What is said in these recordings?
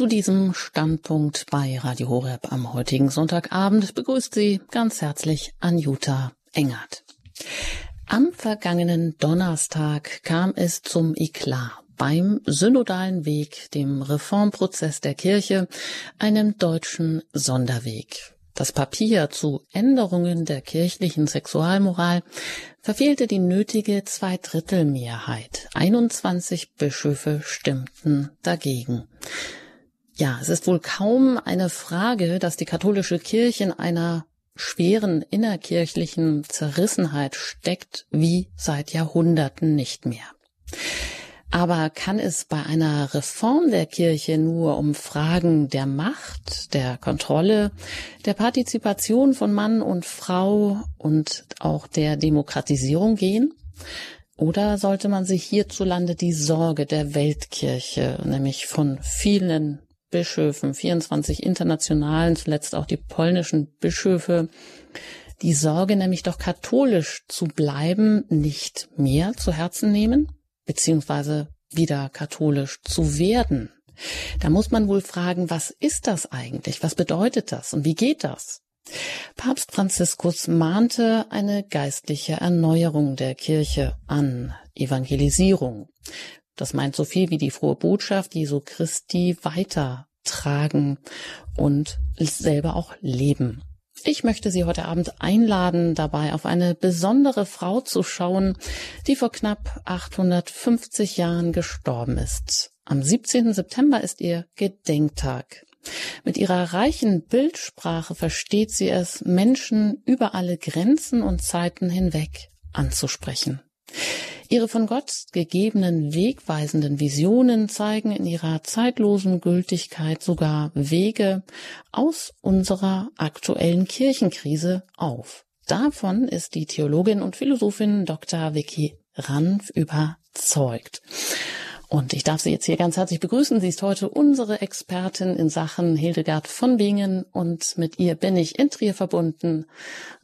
Zu diesem Standpunkt bei Radio Horeb am heutigen Sonntagabend begrüßt Sie ganz herzlich Anjuta Engert. Am vergangenen Donnerstag kam es zum Eklat beim synodalen Weg, dem Reformprozess der Kirche, einem deutschen Sonderweg. Das Papier zu Änderungen der kirchlichen Sexualmoral verfehlte die nötige Zweidrittelmehrheit. 21 Bischöfe stimmten dagegen. Ja, es ist wohl kaum eine Frage, dass die katholische Kirche in einer schweren innerkirchlichen Zerrissenheit steckt, wie seit Jahrhunderten nicht mehr. Aber kann es bei einer Reform der Kirche nur um Fragen der Macht, der Kontrolle, der Partizipation von Mann und Frau und auch der Demokratisierung gehen? Oder sollte man sich hierzulande die Sorge der Weltkirche, nämlich von vielen Bischöfen, 24 internationalen, zuletzt auch die polnischen Bischöfe, die Sorge nämlich doch katholisch zu bleiben, nicht mehr zu Herzen nehmen? beziehungsweise wieder katholisch zu werden. Da muss man wohl fragen, was ist das eigentlich? Was bedeutet das? Und wie geht das? Papst Franziskus mahnte eine geistliche Erneuerung der Kirche an, Evangelisierung. Das meint so viel wie die frohe Botschaft Jesu Christi weitertragen und selber auch leben. Ich möchte Sie heute Abend einladen, dabei auf eine besondere Frau zu schauen, die vor knapp 850 Jahren gestorben ist. Am 17. September ist ihr Gedenktag. Mit ihrer reichen Bildsprache versteht sie es, Menschen über alle Grenzen und Zeiten hinweg anzusprechen. Ihre von Gott gegebenen wegweisenden Visionen zeigen in ihrer zeitlosen Gültigkeit sogar Wege aus unserer aktuellen Kirchenkrise auf. Davon ist die Theologin und Philosophin Dr. Vicky Ranf überzeugt. Und ich darf Sie jetzt hier ganz herzlich begrüßen. Sie ist heute unsere Expertin in Sachen Hildegard von Bingen und mit ihr bin ich in Trier verbunden.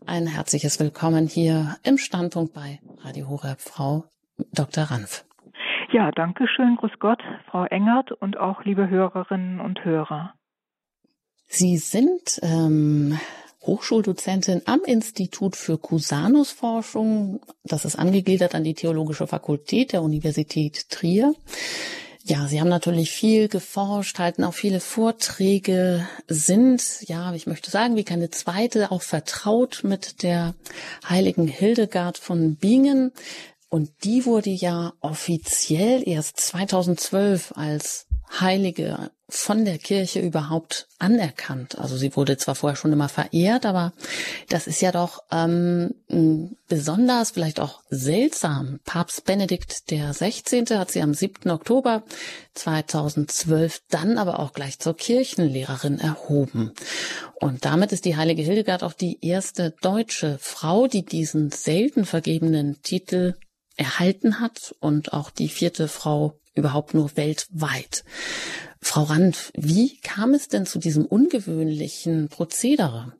Ein herzliches Willkommen hier im Standpunkt bei Radio Horeb, Frau Dr. Ranf. Ja, danke schön. Grüß Gott, Frau Engert und auch liebe Hörerinnen und Hörer. Sie sind ähm, Hochschuldozentin am Institut für Cusanus-Forschung. Das ist angegliedert an die Theologische Fakultät der Universität Trier. Ja, Sie haben natürlich viel geforscht, halten auch viele Vorträge, sind, ja, ich möchte sagen, wie keine zweite, auch vertraut mit der heiligen Hildegard von Bingen. Und die wurde ja offiziell erst 2012 als Heilige von der Kirche überhaupt anerkannt. Also sie wurde zwar vorher schon immer verehrt, aber das ist ja doch ähm, besonders, vielleicht auch seltsam. Papst Benedikt der 16. hat sie am 7. Oktober 2012 dann aber auch gleich zur Kirchenlehrerin erhoben. Und damit ist die heilige Hildegard auch die erste deutsche Frau, die diesen selten vergebenen Titel erhalten hat und auch die vierte Frau überhaupt nur weltweit. Frau Rand, wie kam es denn zu diesem ungewöhnlichen Prozedere?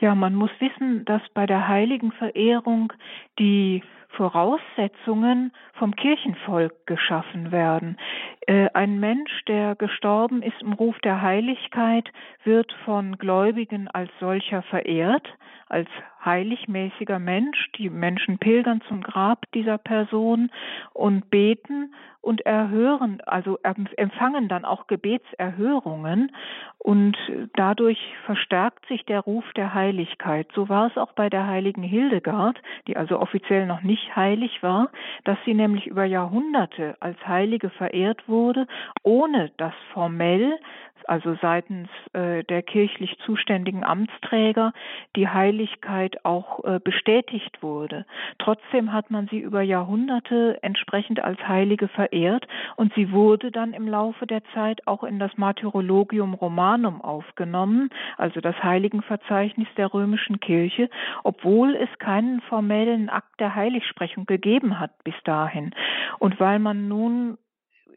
Ja, man muss wissen, dass bei der heiligen Verehrung die Voraussetzungen vom Kirchenvolk geschaffen werden. Äh, ein Mensch, der gestorben ist im Ruf der Heiligkeit, wird von Gläubigen als solcher verehrt, als heiligmäßiger Mensch. Die Menschen pilgern zum Grab dieser Person und beten und erhören, also empfangen dann auch Gebetserhörungen und dadurch verstärkt sich der Ruf der Heiligkeit. So war es auch bei der heiligen Hildegard, die also offiziell noch nicht heilig war, dass sie nämlich über Jahrhunderte als Heilige verehrt wurde, ohne dass formell also seitens äh, der kirchlich zuständigen Amtsträger, die Heiligkeit auch äh, bestätigt wurde. Trotzdem hat man sie über Jahrhunderte entsprechend als Heilige verehrt und sie wurde dann im Laufe der Zeit auch in das Martyrologium Romanum aufgenommen, also das Heiligenverzeichnis der römischen Kirche, obwohl es keinen formellen Akt der Heiligsprechung gegeben hat bis dahin. Und weil man nun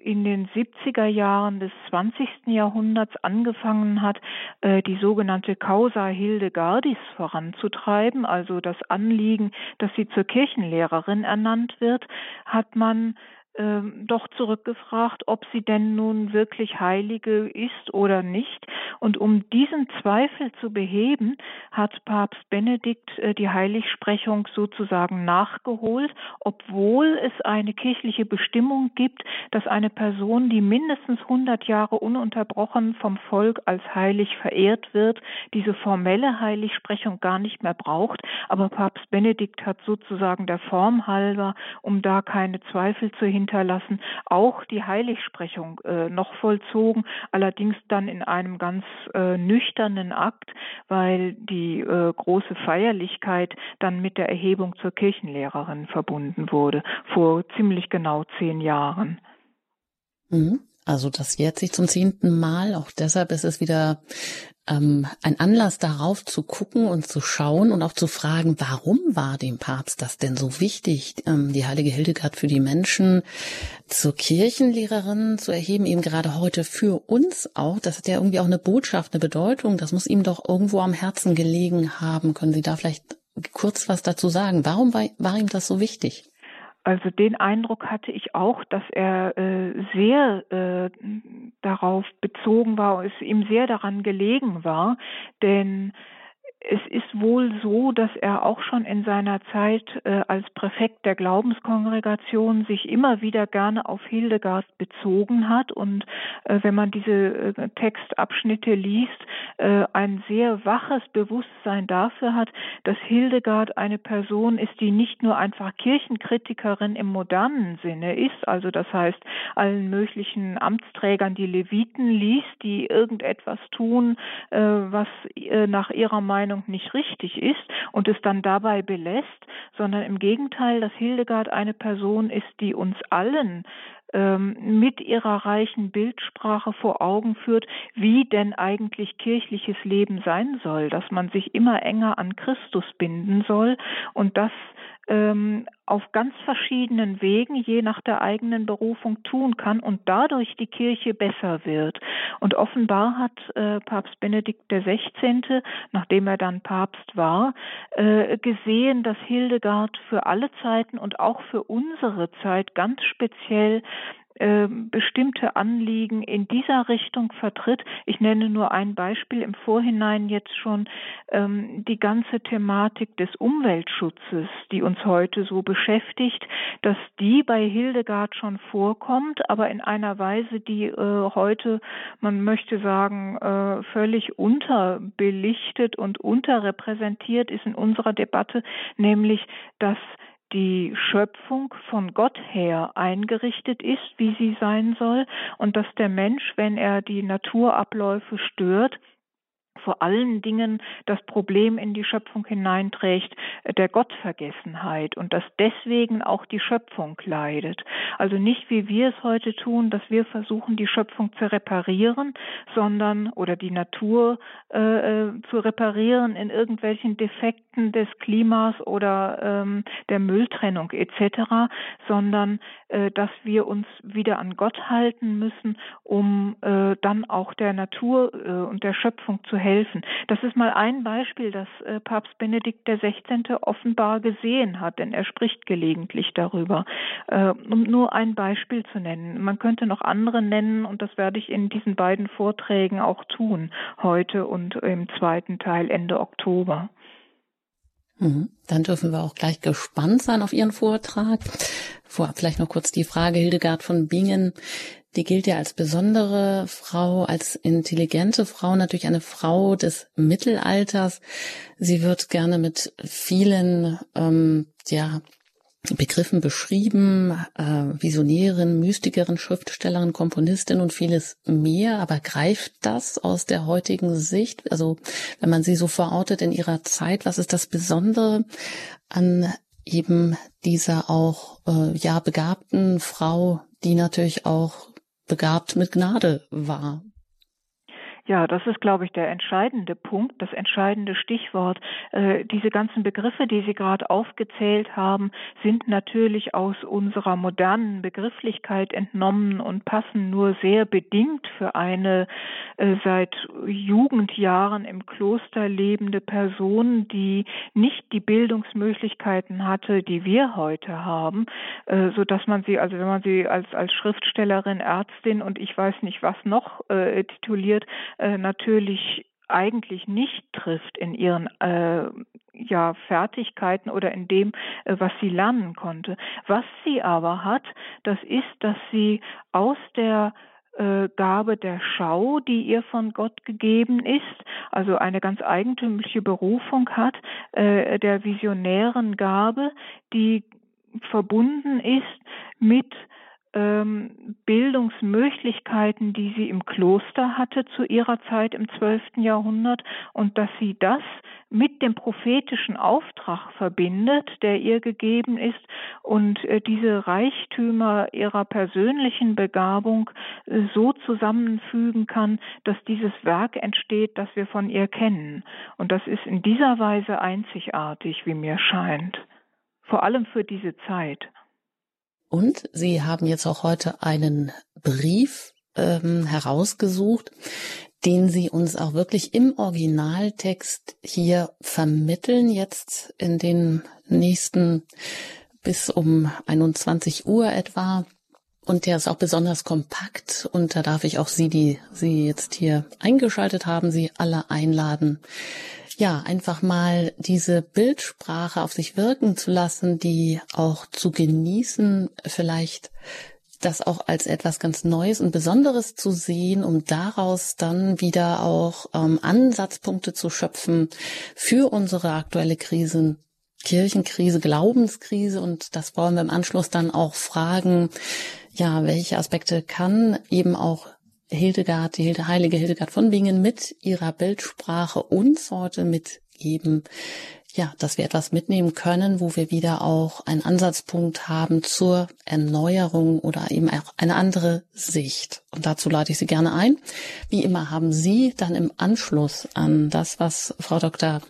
in den 70er Jahren des 20. Jahrhunderts angefangen hat, äh, die sogenannte Causa Hildegardis voranzutreiben, also das Anliegen, dass sie zur Kirchenlehrerin ernannt wird, hat man ähm, doch zurückgefragt, ob sie denn nun wirklich Heilige ist oder nicht. Und um diesen Zweifel zu beheben, hat Papst Benedikt äh, die Heiligsprechung sozusagen nachgeholt, obwohl es eine kirchliche Bestimmung gibt, dass eine Person, die mindestens 100 Jahre ununterbrochen vom Volk als heilig verehrt wird, diese formelle Heiligsprechung gar nicht mehr braucht. Aber Papst Benedikt hat sozusagen der Form halber, um da keine Zweifel zu hinterlassen, auch die Heiligsprechung äh, noch vollzogen, allerdings dann in einem ganz äh, nüchternen Akt, weil die äh, große Feierlichkeit dann mit der Erhebung zur Kirchenlehrerin verbunden wurde, vor ziemlich genau zehn Jahren. Mhm. Also das jährt sich zum zehnten Mal. Auch deshalb ist es wieder ähm, ein Anlass darauf zu gucken und zu schauen und auch zu fragen, warum war dem Papst das denn so wichtig, ähm, die heilige Hildegard für die Menschen zur Kirchenlehrerin zu erheben, eben gerade heute für uns auch. Das hat ja irgendwie auch eine Botschaft, eine Bedeutung. Das muss ihm doch irgendwo am Herzen gelegen haben. Können Sie da vielleicht kurz was dazu sagen? Warum war, war ihm das so wichtig? Also den Eindruck hatte ich auch, dass er äh, sehr äh, darauf bezogen war, es ihm sehr daran gelegen war, denn es ist wohl so, dass er auch schon in seiner Zeit äh, als Präfekt der Glaubenskongregation sich immer wieder gerne auf Hildegard bezogen hat und äh, wenn man diese äh, Textabschnitte liest, äh, ein sehr waches Bewusstsein dafür hat, dass Hildegard eine Person ist, die nicht nur einfach Kirchenkritikerin im modernen Sinne ist, also das heißt allen möglichen Amtsträgern die Leviten liest, die irgendetwas tun, äh, was äh, nach ihrer Meinung Meinung nicht richtig ist und es dann dabei belässt, sondern im Gegenteil, dass Hildegard eine Person ist, die uns allen ähm, mit ihrer reichen Bildsprache vor Augen führt, wie denn eigentlich kirchliches Leben sein soll, dass man sich immer enger an Christus binden soll und das ähm, auf ganz verschiedenen Wegen, je nach der eigenen Berufung tun kann und dadurch die Kirche besser wird. Und offenbar hat äh, Papst Benedikt XVI., nachdem er dann Papst war, äh, gesehen, dass Hildegard für alle Zeiten und auch für unsere Zeit ganz speziell ähm, bestimmte Anliegen in dieser Richtung vertritt. Ich nenne nur ein Beispiel im Vorhinein jetzt schon ähm, die ganze Thematik des Umweltschutzes, die uns heute so beschäftigt, dass die bei Hildegard schon vorkommt, aber in einer Weise, die äh, heute, man möchte sagen, äh, völlig unterbelichtet und unterrepräsentiert ist in unserer Debatte, nämlich dass die Schöpfung von Gott her eingerichtet ist, wie sie sein soll, und dass der Mensch, wenn er die Naturabläufe stört, vor allen Dingen das Problem in die Schöpfung hineinträgt der Gottvergessenheit und dass deswegen auch die Schöpfung leidet. Also nicht wie wir es heute tun, dass wir versuchen, die Schöpfung zu reparieren, sondern oder die Natur äh, äh zu reparieren in irgendwelchen Defekten des Klimas oder ähm, der Mülltrennung etc., sondern äh, dass wir uns wieder an Gott halten müssen, um äh, dann auch der Natur äh, und der Schöpfung zu helfen. Das ist mal ein Beispiel, das äh, Papst Benedikt XVI. offenbar gesehen hat, denn er spricht gelegentlich darüber. Äh, um nur ein Beispiel zu nennen. Man könnte noch andere nennen und das werde ich in diesen beiden Vorträgen auch tun, heute und im zweiten Teil Ende Oktober. Mhm. Dann dürfen wir auch gleich gespannt sein auf Ihren Vortrag. Vorab vielleicht noch kurz die Frage, Hildegard von Bingen die gilt ja als besondere Frau, als intelligente Frau, natürlich eine Frau des Mittelalters. Sie wird gerne mit vielen ähm, ja, Begriffen beschrieben, äh, Visionärin, Mystikerin, Schriftstellerin, Komponistin und vieles mehr. Aber greift das aus der heutigen Sicht? Also wenn man sie so verortet in ihrer Zeit, was ist das Besondere an eben dieser auch äh, ja begabten Frau, die natürlich auch begabt mit Gnade war. Ja, das ist, glaube ich, der entscheidende Punkt, das entscheidende Stichwort. Äh, diese ganzen Begriffe, die Sie gerade aufgezählt haben, sind natürlich aus unserer modernen Begrifflichkeit entnommen und passen nur sehr bedingt für eine äh, seit Jugendjahren im Kloster lebende Person, die nicht die Bildungsmöglichkeiten hatte, die wir heute haben, äh, so dass man sie, also wenn man sie als als Schriftstellerin, Ärztin und ich weiß nicht was noch äh, tituliert, äh, natürlich eigentlich nicht trifft in ihren äh, ja, Fertigkeiten oder in dem, äh, was sie lernen konnte. Was sie aber hat, das ist, dass sie aus der äh, Gabe der Schau, die ihr von Gott gegeben ist, also eine ganz eigentümliche Berufung hat, äh, der visionären Gabe, die verbunden ist mit ähm, Bildungsmöglichkeiten, die sie im Kloster hatte zu ihrer Zeit im 12. Jahrhundert und dass sie das mit dem prophetischen Auftrag verbindet, der ihr gegeben ist und äh, diese Reichtümer ihrer persönlichen Begabung äh, so zusammenfügen kann, dass dieses Werk entsteht, das wir von ihr kennen. Und das ist in dieser Weise einzigartig, wie mir scheint. Vor allem für diese Zeit. Und Sie haben jetzt auch heute einen Brief ähm, herausgesucht, den Sie uns auch wirklich im Originaltext hier vermitteln, jetzt in den nächsten bis um 21 Uhr etwa. Und der ist auch besonders kompakt und da darf ich auch Sie, die Sie jetzt hier eingeschaltet haben, Sie alle einladen, ja, einfach mal diese Bildsprache auf sich wirken zu lassen, die auch zu genießen, vielleicht das auch als etwas ganz Neues und Besonderes zu sehen, um daraus dann wieder auch ähm, Ansatzpunkte zu schöpfen für unsere aktuelle Krise, Kirchenkrise, Glaubenskrise. Und das wollen wir im Anschluss dann auch fragen, ja, welche Aspekte kann eben auch Hildegard, die heilige Hildegard von Bingen mit ihrer Bildsprache uns heute mitgeben, ja, dass wir etwas mitnehmen können, wo wir wieder auch einen Ansatzpunkt haben zur Erneuerung oder eben auch eine andere Sicht. Und dazu lade ich Sie gerne ein. Wie immer haben Sie dann im Anschluss an das, was Frau Dr.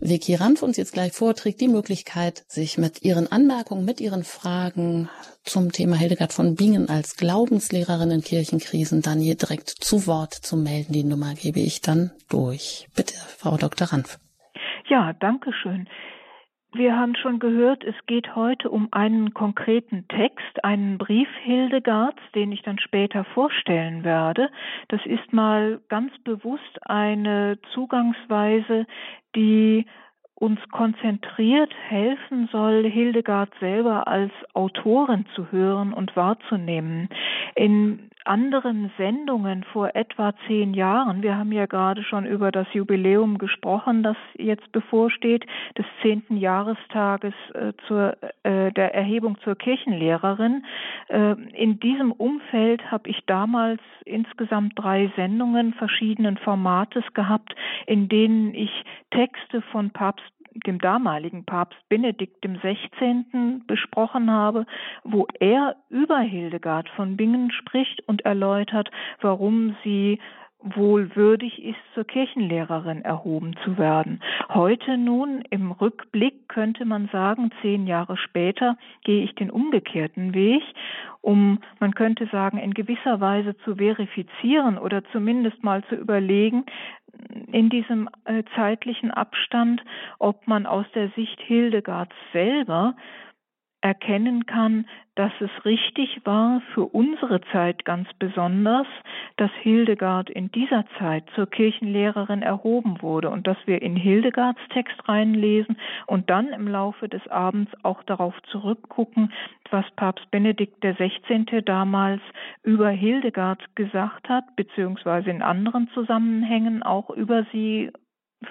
Vicky Ranf uns jetzt gleich vorträgt, die Möglichkeit, sich mit Ihren Anmerkungen, mit Ihren Fragen zum Thema Hildegard von Bingen als Glaubenslehrerin in Kirchenkrisen dann hier direkt zu Wort zu melden. Die Nummer gebe ich dann durch. Bitte, Frau Dr. Ranf. Ja, danke schön. Wir haben schon gehört, es geht heute um einen konkreten Text, einen Brief Hildegards, den ich dann später vorstellen werde. Das ist mal ganz bewusst eine Zugangsweise, die uns konzentriert helfen soll, Hildegard selber als Autorin zu hören und wahrzunehmen. In anderen Sendungen vor etwa zehn Jahren, wir haben ja gerade schon über das Jubiläum gesprochen, das jetzt bevorsteht, des zehnten Jahrestages äh, zur, äh, der Erhebung zur Kirchenlehrerin. Äh, in diesem Umfeld habe ich damals insgesamt drei Sendungen verschiedenen Formates gehabt, in denen ich Texte von Papst dem damaligen Papst Benedikt XVI. besprochen habe, wo er über Hildegard von Bingen spricht und erläutert, warum sie wohl würdig ist, zur Kirchenlehrerin erhoben zu werden. Heute nun im Rückblick könnte man sagen, zehn Jahre später gehe ich den umgekehrten Weg, um, man könnte sagen, in gewisser Weise zu verifizieren oder zumindest mal zu überlegen, in diesem äh, zeitlichen Abstand, ob man aus der Sicht Hildegards selber erkennen kann, dass es richtig war, für unsere Zeit ganz besonders, dass Hildegard in dieser Zeit zur Kirchenlehrerin erhoben wurde und dass wir in Hildegards Text reinlesen und dann im Laufe des Abends auch darauf zurückgucken, was Papst Benedikt XVI. damals über Hildegard gesagt hat, beziehungsweise in anderen Zusammenhängen auch über sie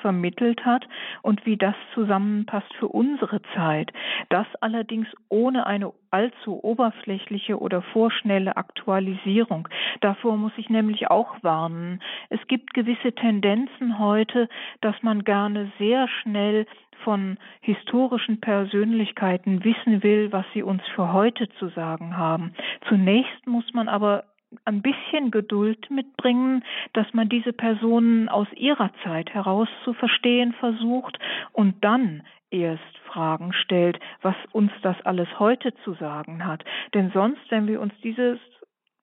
vermittelt hat und wie das zusammenpasst für unsere Zeit. Das allerdings ohne eine allzu oberflächliche oder vorschnelle Aktualisierung. Davor muss ich nämlich auch warnen. Es gibt gewisse Tendenzen heute, dass man gerne sehr schnell von historischen Persönlichkeiten wissen will, was sie uns für heute zu sagen haben. Zunächst muss man aber ein bisschen Geduld mitbringen, dass man diese Personen aus ihrer Zeit heraus zu verstehen versucht und dann erst Fragen stellt, was uns das alles heute zu sagen hat. Denn sonst, wenn wir uns dieses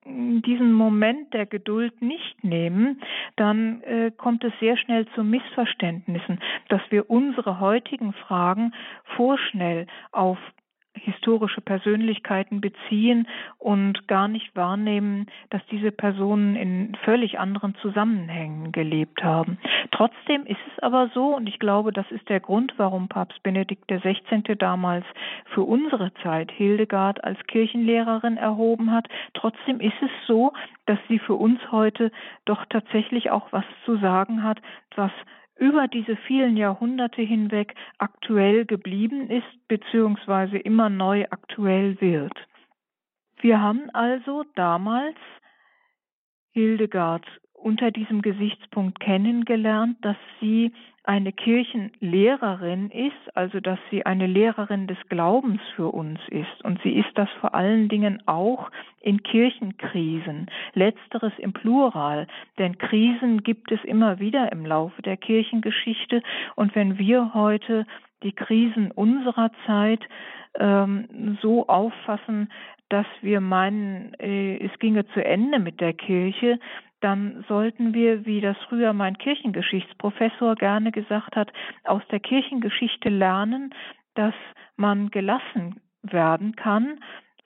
diesen Moment der Geduld nicht nehmen, dann äh, kommt es sehr schnell zu Missverständnissen, dass wir unsere heutigen Fragen vorschnell auf historische Persönlichkeiten beziehen und gar nicht wahrnehmen, dass diese Personen in völlig anderen Zusammenhängen gelebt haben. Trotzdem ist es aber so, und ich glaube, das ist der Grund, warum Papst Benedikt XVI. damals für unsere Zeit Hildegard als Kirchenlehrerin erhoben hat, trotzdem ist es so, dass sie für uns heute doch tatsächlich auch was zu sagen hat, was über diese vielen Jahrhunderte hinweg aktuell geblieben ist beziehungsweise immer neu aktuell wird. Wir haben also damals Hildegard unter diesem Gesichtspunkt kennengelernt, dass sie eine Kirchenlehrerin ist, also dass sie eine Lehrerin des Glaubens für uns ist. Und sie ist das vor allen Dingen auch in Kirchenkrisen, letzteres im Plural, denn Krisen gibt es immer wieder im Laufe der Kirchengeschichte. Und wenn wir heute die Krisen unserer Zeit ähm, so auffassen, dass wir meinen, äh, es ginge zu Ende mit der Kirche, dann sollten wir, wie das früher mein Kirchengeschichtsprofessor gerne gesagt hat, aus der Kirchengeschichte lernen, dass man gelassen werden kann,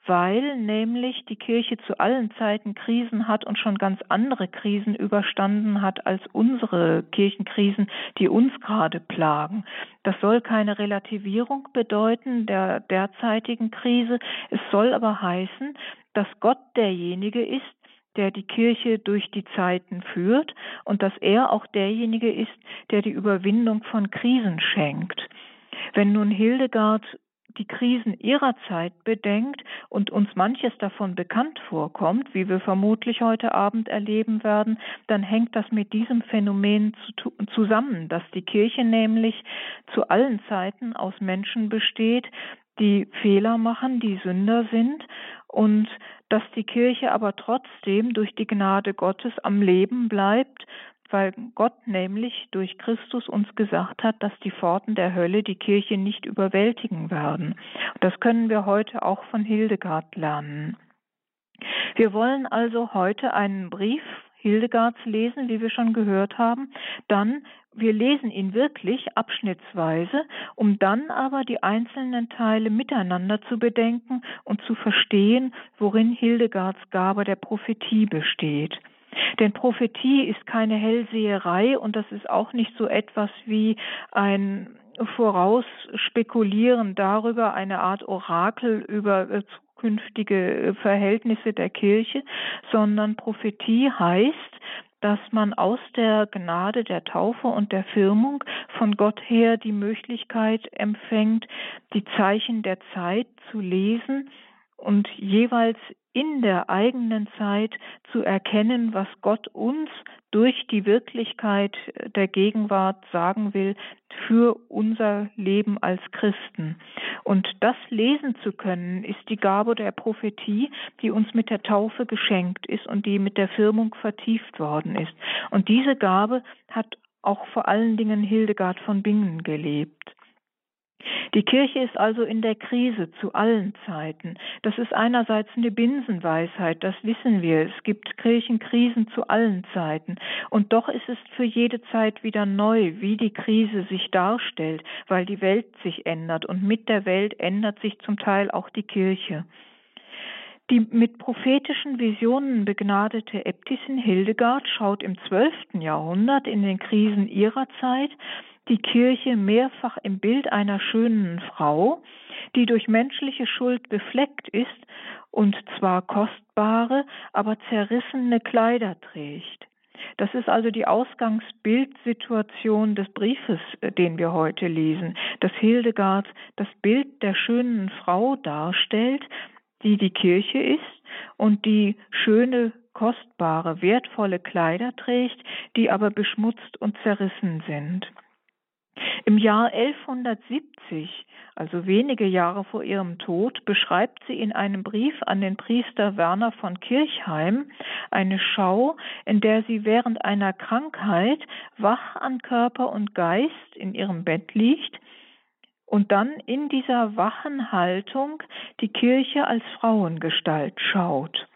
weil nämlich die Kirche zu allen Zeiten Krisen hat und schon ganz andere Krisen überstanden hat als unsere Kirchenkrisen, die uns gerade plagen. Das soll keine Relativierung bedeuten der derzeitigen Krise. Es soll aber heißen, dass Gott derjenige ist, der die Kirche durch die Zeiten führt und dass er auch derjenige ist, der die Überwindung von Krisen schenkt. Wenn nun Hildegard die Krisen ihrer Zeit bedenkt und uns manches davon bekannt vorkommt, wie wir vermutlich heute Abend erleben werden, dann hängt das mit diesem Phänomen zusammen, dass die Kirche nämlich zu allen Zeiten aus Menschen besteht, die Fehler machen, die Sünder sind und dass die Kirche aber trotzdem durch die Gnade Gottes am Leben bleibt, weil Gott nämlich durch Christus uns gesagt hat, dass die Pforten der Hölle die Kirche nicht überwältigen werden. Das können wir heute auch von Hildegard lernen. Wir wollen also heute einen Brief Hildegards lesen, wie wir schon gehört haben, dann wir lesen ihn wirklich abschnittsweise, um dann aber die einzelnen Teile miteinander zu bedenken und zu verstehen, worin Hildegards Gabe der Prophetie besteht. Denn Prophetie ist keine Hellseherei und das ist auch nicht so etwas wie ein Vorausspekulieren darüber, eine Art Orakel über äh, zukünftige Verhältnisse der Kirche, sondern Prophetie heißt, dass man aus der Gnade der Taufe und der Firmung von Gott her die Möglichkeit empfängt, die Zeichen der Zeit zu lesen und jeweils in der eigenen Zeit zu erkennen, was Gott uns durch die Wirklichkeit der Gegenwart sagen will für unser Leben als Christen. Und das lesen zu können, ist die Gabe der Prophetie, die uns mit der Taufe geschenkt ist und die mit der Firmung vertieft worden ist. Und diese Gabe hat auch vor allen Dingen Hildegard von Bingen gelebt. Die Kirche ist also in der Krise zu allen Zeiten. Das ist einerseits eine Binsenweisheit, das wissen wir. Es gibt Kirchenkrisen zu allen Zeiten. Und doch ist es für jede Zeit wieder neu, wie die Krise sich darstellt, weil die Welt sich ändert und mit der Welt ändert sich zum Teil auch die Kirche. Die mit prophetischen Visionen begnadete Äbtissin Hildegard schaut im zwölften Jahrhundert in den Krisen ihrer Zeit die Kirche mehrfach im Bild einer schönen Frau, die durch menschliche Schuld befleckt ist und zwar kostbare, aber zerrissene Kleider trägt. Das ist also die Ausgangsbildsituation des Briefes, äh, den wir heute lesen, dass Hildegard das Bild der schönen Frau darstellt, die die Kirche ist und die schöne, kostbare, wertvolle Kleider trägt, die aber beschmutzt und zerrissen sind. Im Jahr 1170, also wenige Jahre vor ihrem Tod, beschreibt sie in einem Brief an den Priester Werner von Kirchheim eine Schau, in der sie während einer Krankheit wach an Körper und Geist in ihrem Bett liegt und dann in dieser wachen Haltung die Kirche als Frauengestalt schaut.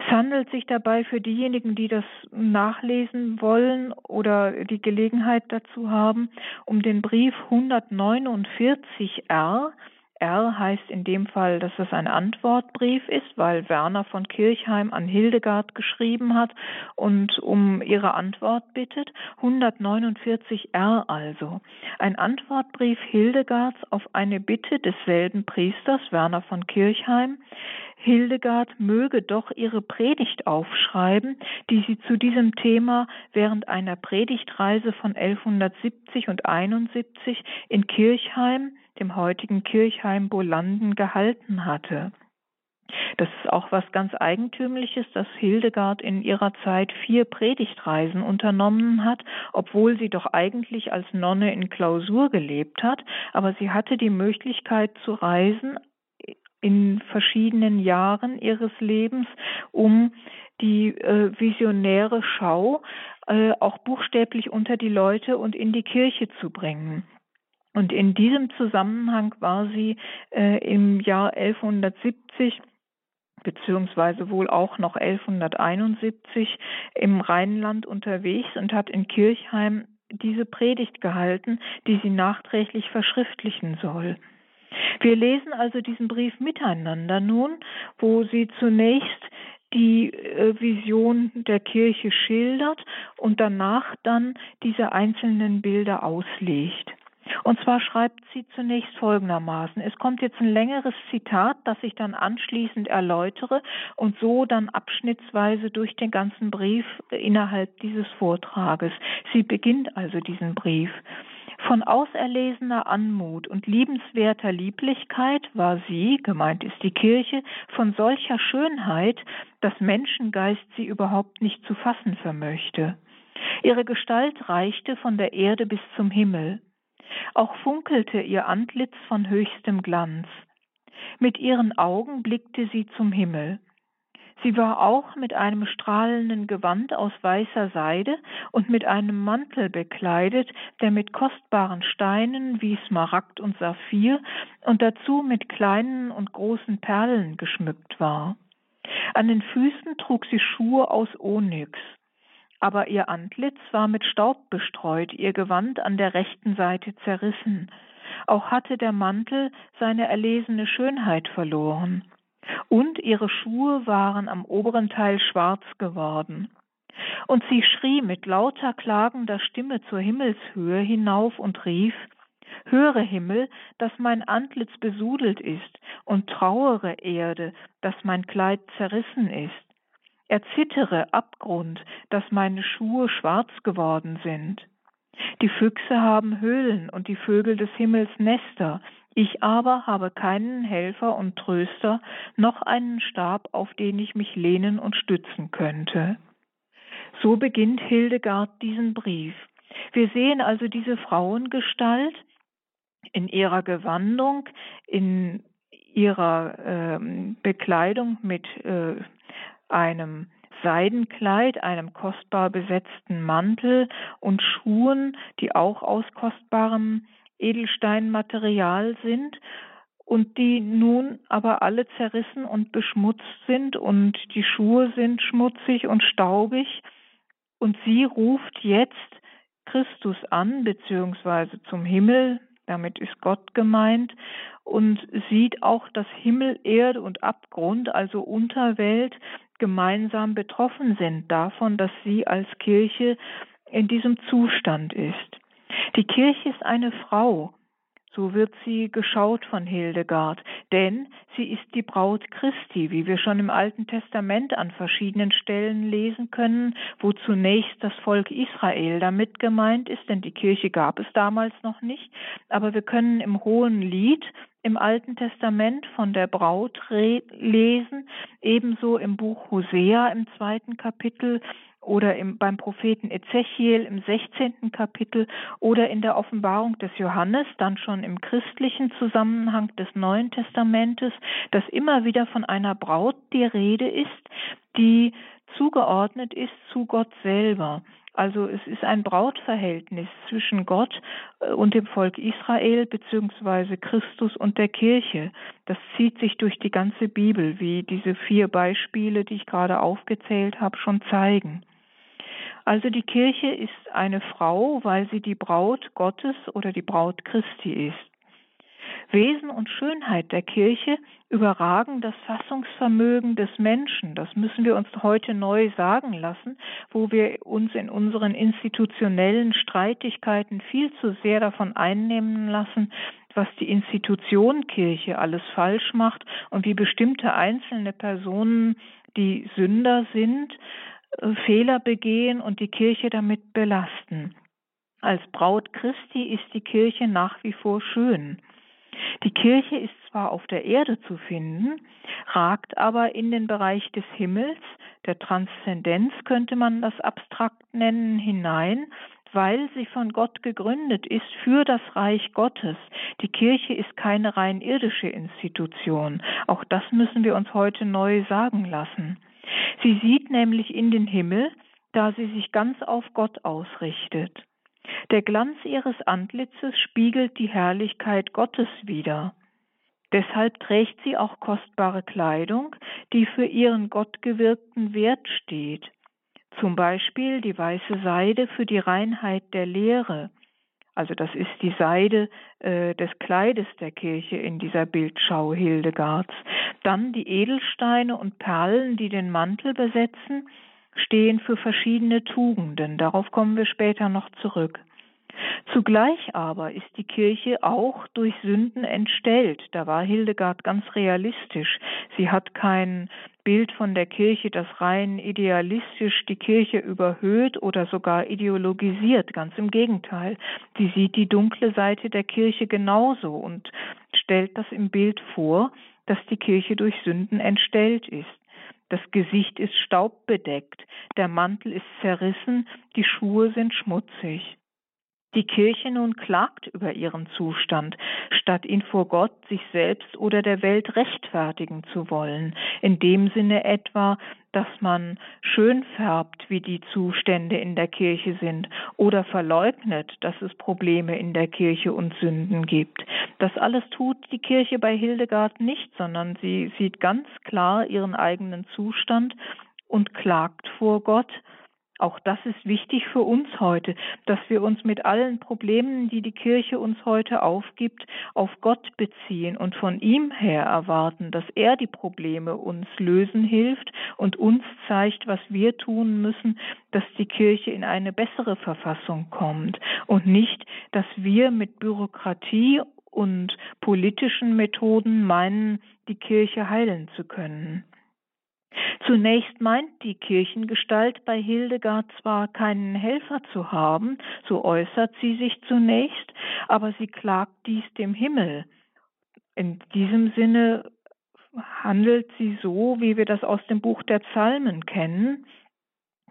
Es handelt sich dabei für diejenigen, die das nachlesen wollen oder die Gelegenheit dazu haben, um den Brief 149r R heißt in dem Fall, dass es ein Antwortbrief ist, weil Werner von Kirchheim an Hildegard geschrieben hat und um ihre Antwort bittet. 149 R also. Ein Antwortbrief Hildegards auf eine Bitte desselben Priesters, Werner von Kirchheim. Hildegard möge doch ihre Predigt aufschreiben, die sie zu diesem Thema während einer Predigtreise von 1170 und 71 in Kirchheim dem heutigen Kirchheim Bolanden, gehalten hatte. Das ist auch was ganz Eigentümliches, dass Hildegard in ihrer Zeit vier Predigtreisen unternommen hat, obwohl sie doch eigentlich als Nonne in Klausur gelebt hat, aber sie hatte die Möglichkeit zu reisen in verschiedenen Jahren ihres Lebens, um die äh, visionäre Schau äh, auch buchstäblich unter die Leute und in die Kirche zu bringen. Und in diesem Zusammenhang war sie äh, im Jahr 1170 beziehungsweise wohl auch noch 1171 im Rheinland unterwegs und hat in Kirchheim diese Predigt gehalten, die sie nachträglich verschriftlichen soll. Wir lesen also diesen Brief miteinander nun, wo sie zunächst die äh, Vision der Kirche schildert und danach dann diese einzelnen Bilder auslegt. Und zwar schreibt sie zunächst folgendermaßen. Es kommt jetzt ein längeres Zitat, das ich dann anschließend erläutere und so dann abschnittsweise durch den ganzen Brief innerhalb dieses Vortrages. Sie beginnt also diesen Brief. Von auserlesener Anmut und liebenswerter Lieblichkeit war sie, gemeint ist die Kirche, von solcher Schönheit, dass Menschengeist sie überhaupt nicht zu fassen vermöchte. Ihre Gestalt reichte von der Erde bis zum Himmel. Auch funkelte ihr Antlitz von höchstem Glanz. Mit ihren Augen blickte sie zum Himmel. Sie war auch mit einem strahlenden Gewand aus weißer Seide und mit einem Mantel bekleidet, der mit kostbaren Steinen wie Smaragd und Saphir und dazu mit kleinen und großen Perlen geschmückt war. An den Füßen trug sie Schuhe aus Onyx aber ihr Antlitz war mit Staub bestreut, ihr Gewand an der rechten Seite zerrissen. Auch hatte der Mantel seine erlesene Schönheit verloren. Und ihre Schuhe waren am oberen Teil schwarz geworden. Und sie schrie mit lauter klagender Stimme zur Himmelshöhe hinauf und rief Höre Himmel, dass mein Antlitz besudelt ist, und trauere Erde, dass mein Kleid zerrissen ist. Erzittere, Abgrund, dass meine Schuhe schwarz geworden sind. Die Füchse haben Höhlen und die Vögel des Himmels Nester, ich aber habe keinen Helfer und Tröster, noch einen Stab, auf den ich mich lehnen und stützen könnte. So beginnt Hildegard diesen Brief. Wir sehen also diese Frauengestalt in ihrer Gewandung, in ihrer äh, Bekleidung mit äh, einem Seidenkleid, einem kostbar besetzten Mantel und Schuhen, die auch aus kostbarem Edelsteinmaterial sind und die nun aber alle zerrissen und beschmutzt sind. Und die Schuhe sind schmutzig und staubig. Und sie ruft jetzt Christus an, beziehungsweise zum Himmel, damit ist Gott gemeint, und sieht auch, dass Himmel, Erde und Abgrund, also Unterwelt, gemeinsam betroffen sind davon, dass sie als Kirche in diesem Zustand ist. Die Kirche ist eine Frau, so wird sie geschaut von Hildegard, denn sie ist die Braut Christi, wie wir schon im Alten Testament an verschiedenen Stellen lesen können, wo zunächst das Volk Israel damit gemeint ist, denn die Kirche gab es damals noch nicht, aber wir können im Hohen Lied im Alten Testament von der Braut lesen, ebenso im Buch Hosea im zweiten Kapitel, oder im, beim Propheten Ezechiel im 16. Kapitel oder in der Offenbarung des Johannes, dann schon im christlichen Zusammenhang des Neuen Testamentes, dass immer wieder von einer Braut die Rede ist, die zugeordnet ist zu Gott selber. Also es ist ein Brautverhältnis zwischen Gott äh, und dem Volk Israel beziehungsweise Christus und der Kirche. Das zieht sich durch die ganze Bibel, wie diese vier Beispiele, die ich gerade aufgezählt habe, schon zeigen. Also die Kirche ist eine Frau, weil sie die Braut Gottes oder die Braut Christi ist. Wesen und Schönheit der Kirche überragen das Fassungsvermögen des Menschen. Das müssen wir uns heute neu sagen lassen, wo wir uns in unseren institutionellen Streitigkeiten viel zu sehr davon einnehmen lassen, was die Institution Kirche alles falsch macht und wie bestimmte einzelne Personen, die Sünder sind, äh, Fehler begehen und die Kirche damit belasten. Als Braut Christi ist die Kirche nach wie vor schön. Die Kirche ist zwar auf der Erde zu finden, ragt aber in den Bereich des Himmels, der Transzendenz könnte man das abstrakt nennen, hinein, weil sie von Gott gegründet ist für das Reich Gottes. Die Kirche ist keine rein irdische Institution. Auch das müssen wir uns heute neu sagen lassen. Sie sieht nämlich in den Himmel, da sie sich ganz auf Gott ausrichtet. Der Glanz ihres Antlitzes spiegelt die Herrlichkeit Gottes wider. Deshalb trägt sie auch kostbare Kleidung, die für ihren gottgewirkten Wert steht. Zum Beispiel die weiße Seide für die Reinheit der Lehre. Also das ist die Seide äh, des Kleides der Kirche in dieser Bildschau Hildegards. Dann die Edelsteine und Perlen, die den Mantel besetzen, stehen für verschiedene Tugenden. Darauf kommen wir später noch zurück. Zugleich aber ist die Kirche auch durch Sünden entstellt. Da war Hildegard ganz realistisch. Sie hat kein Bild von der Kirche, das rein idealistisch die Kirche überhöht oder sogar ideologisiert. Ganz im Gegenteil. Sie sieht die dunkle Seite der Kirche genauso und stellt das im Bild vor, dass die Kirche durch Sünden entstellt ist. Das Gesicht ist staubbedeckt, der Mantel ist zerrissen, die Schuhe sind schmutzig. Die Kirche nun klagt über ihren Zustand, statt ihn vor Gott, sich selbst oder der Welt rechtfertigen zu wollen, in dem Sinne etwa, dass man schön färbt, wie die Zustände in der Kirche sind, oder verleugnet, dass es Probleme in der Kirche und Sünden gibt. Das alles tut die Kirche bei Hildegard nicht, sondern sie sieht ganz klar ihren eigenen Zustand und klagt vor Gott, auch das ist wichtig für uns heute, dass wir uns mit allen Problemen, die die Kirche uns heute aufgibt, auf Gott beziehen und von ihm her erwarten, dass er die Probleme uns lösen hilft und uns zeigt, was wir tun müssen, dass die Kirche in eine bessere Verfassung kommt und nicht, dass wir mit Bürokratie und politischen Methoden meinen, die Kirche heilen zu können. Zunächst meint die Kirchengestalt bei Hildegard zwar keinen Helfer zu haben, so äußert sie sich zunächst, aber sie klagt dies dem Himmel. In diesem Sinne handelt sie so, wie wir das aus dem Buch der Psalmen kennen,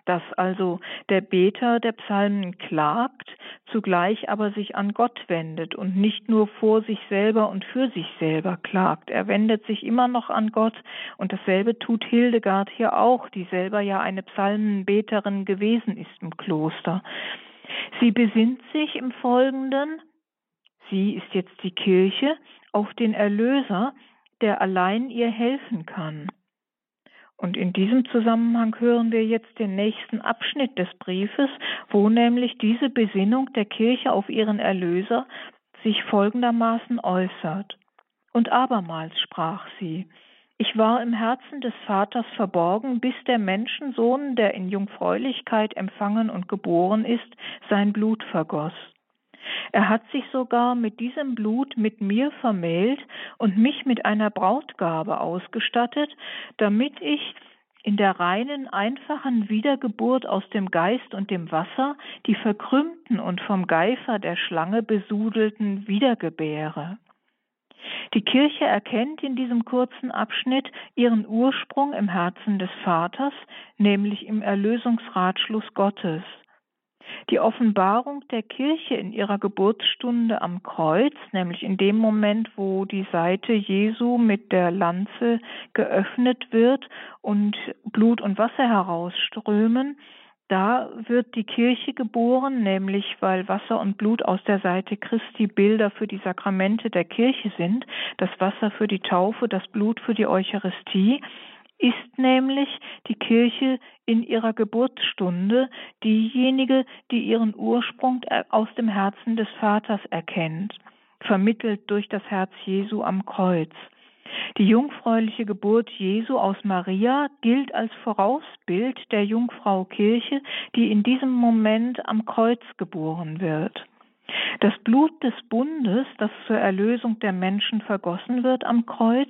dass also der Beter der Psalmen klagt, zugleich aber sich an Gott wendet und nicht nur vor sich selber und für sich selber klagt. Er wendet sich immer noch an Gott und dasselbe tut Hildegard hier auch, die selber ja eine Psalmenbeterin gewesen ist im Kloster. Sie besinnt sich im Folgenden, sie ist jetzt die Kirche, auf den Erlöser, der allein ihr helfen kann. Und in diesem Zusammenhang hören wir jetzt den nächsten Abschnitt des Briefes, wo nämlich diese Besinnung der Kirche auf ihren Erlöser sich folgendermaßen äußert. Und abermals sprach sie, ich war im Herzen des Vaters verborgen, bis der Menschensohn, der in Jungfräulichkeit empfangen und geboren ist, sein Blut vergoss. Er hat sich sogar mit diesem Blut mit mir vermählt und mich mit einer Brautgabe ausgestattet, damit ich in der reinen, einfachen Wiedergeburt aus dem Geist und dem Wasser die verkrümmten und vom Geifer der Schlange besudelten wiedergebäre. Die Kirche erkennt in diesem kurzen Abschnitt ihren Ursprung im Herzen des Vaters, nämlich im Erlösungsratschluss Gottes. Die Offenbarung der Kirche in ihrer Geburtsstunde am Kreuz, nämlich in dem Moment, wo die Seite Jesu mit der Lanze geöffnet wird und Blut und Wasser herausströmen, da wird die Kirche geboren, nämlich weil Wasser und Blut aus der Seite Christi Bilder für die Sakramente der Kirche sind, das Wasser für die Taufe, das Blut für die Eucharistie, ist nämlich die Kirche in ihrer Geburtsstunde diejenige, die ihren Ursprung aus dem Herzen des Vaters erkennt, vermittelt durch das Herz Jesu am Kreuz. Die jungfräuliche Geburt Jesu aus Maria gilt als Vorausbild der Jungfrau Kirche, die in diesem Moment am Kreuz geboren wird. Das Blut des Bundes, das zur Erlösung der Menschen vergossen wird am Kreuz,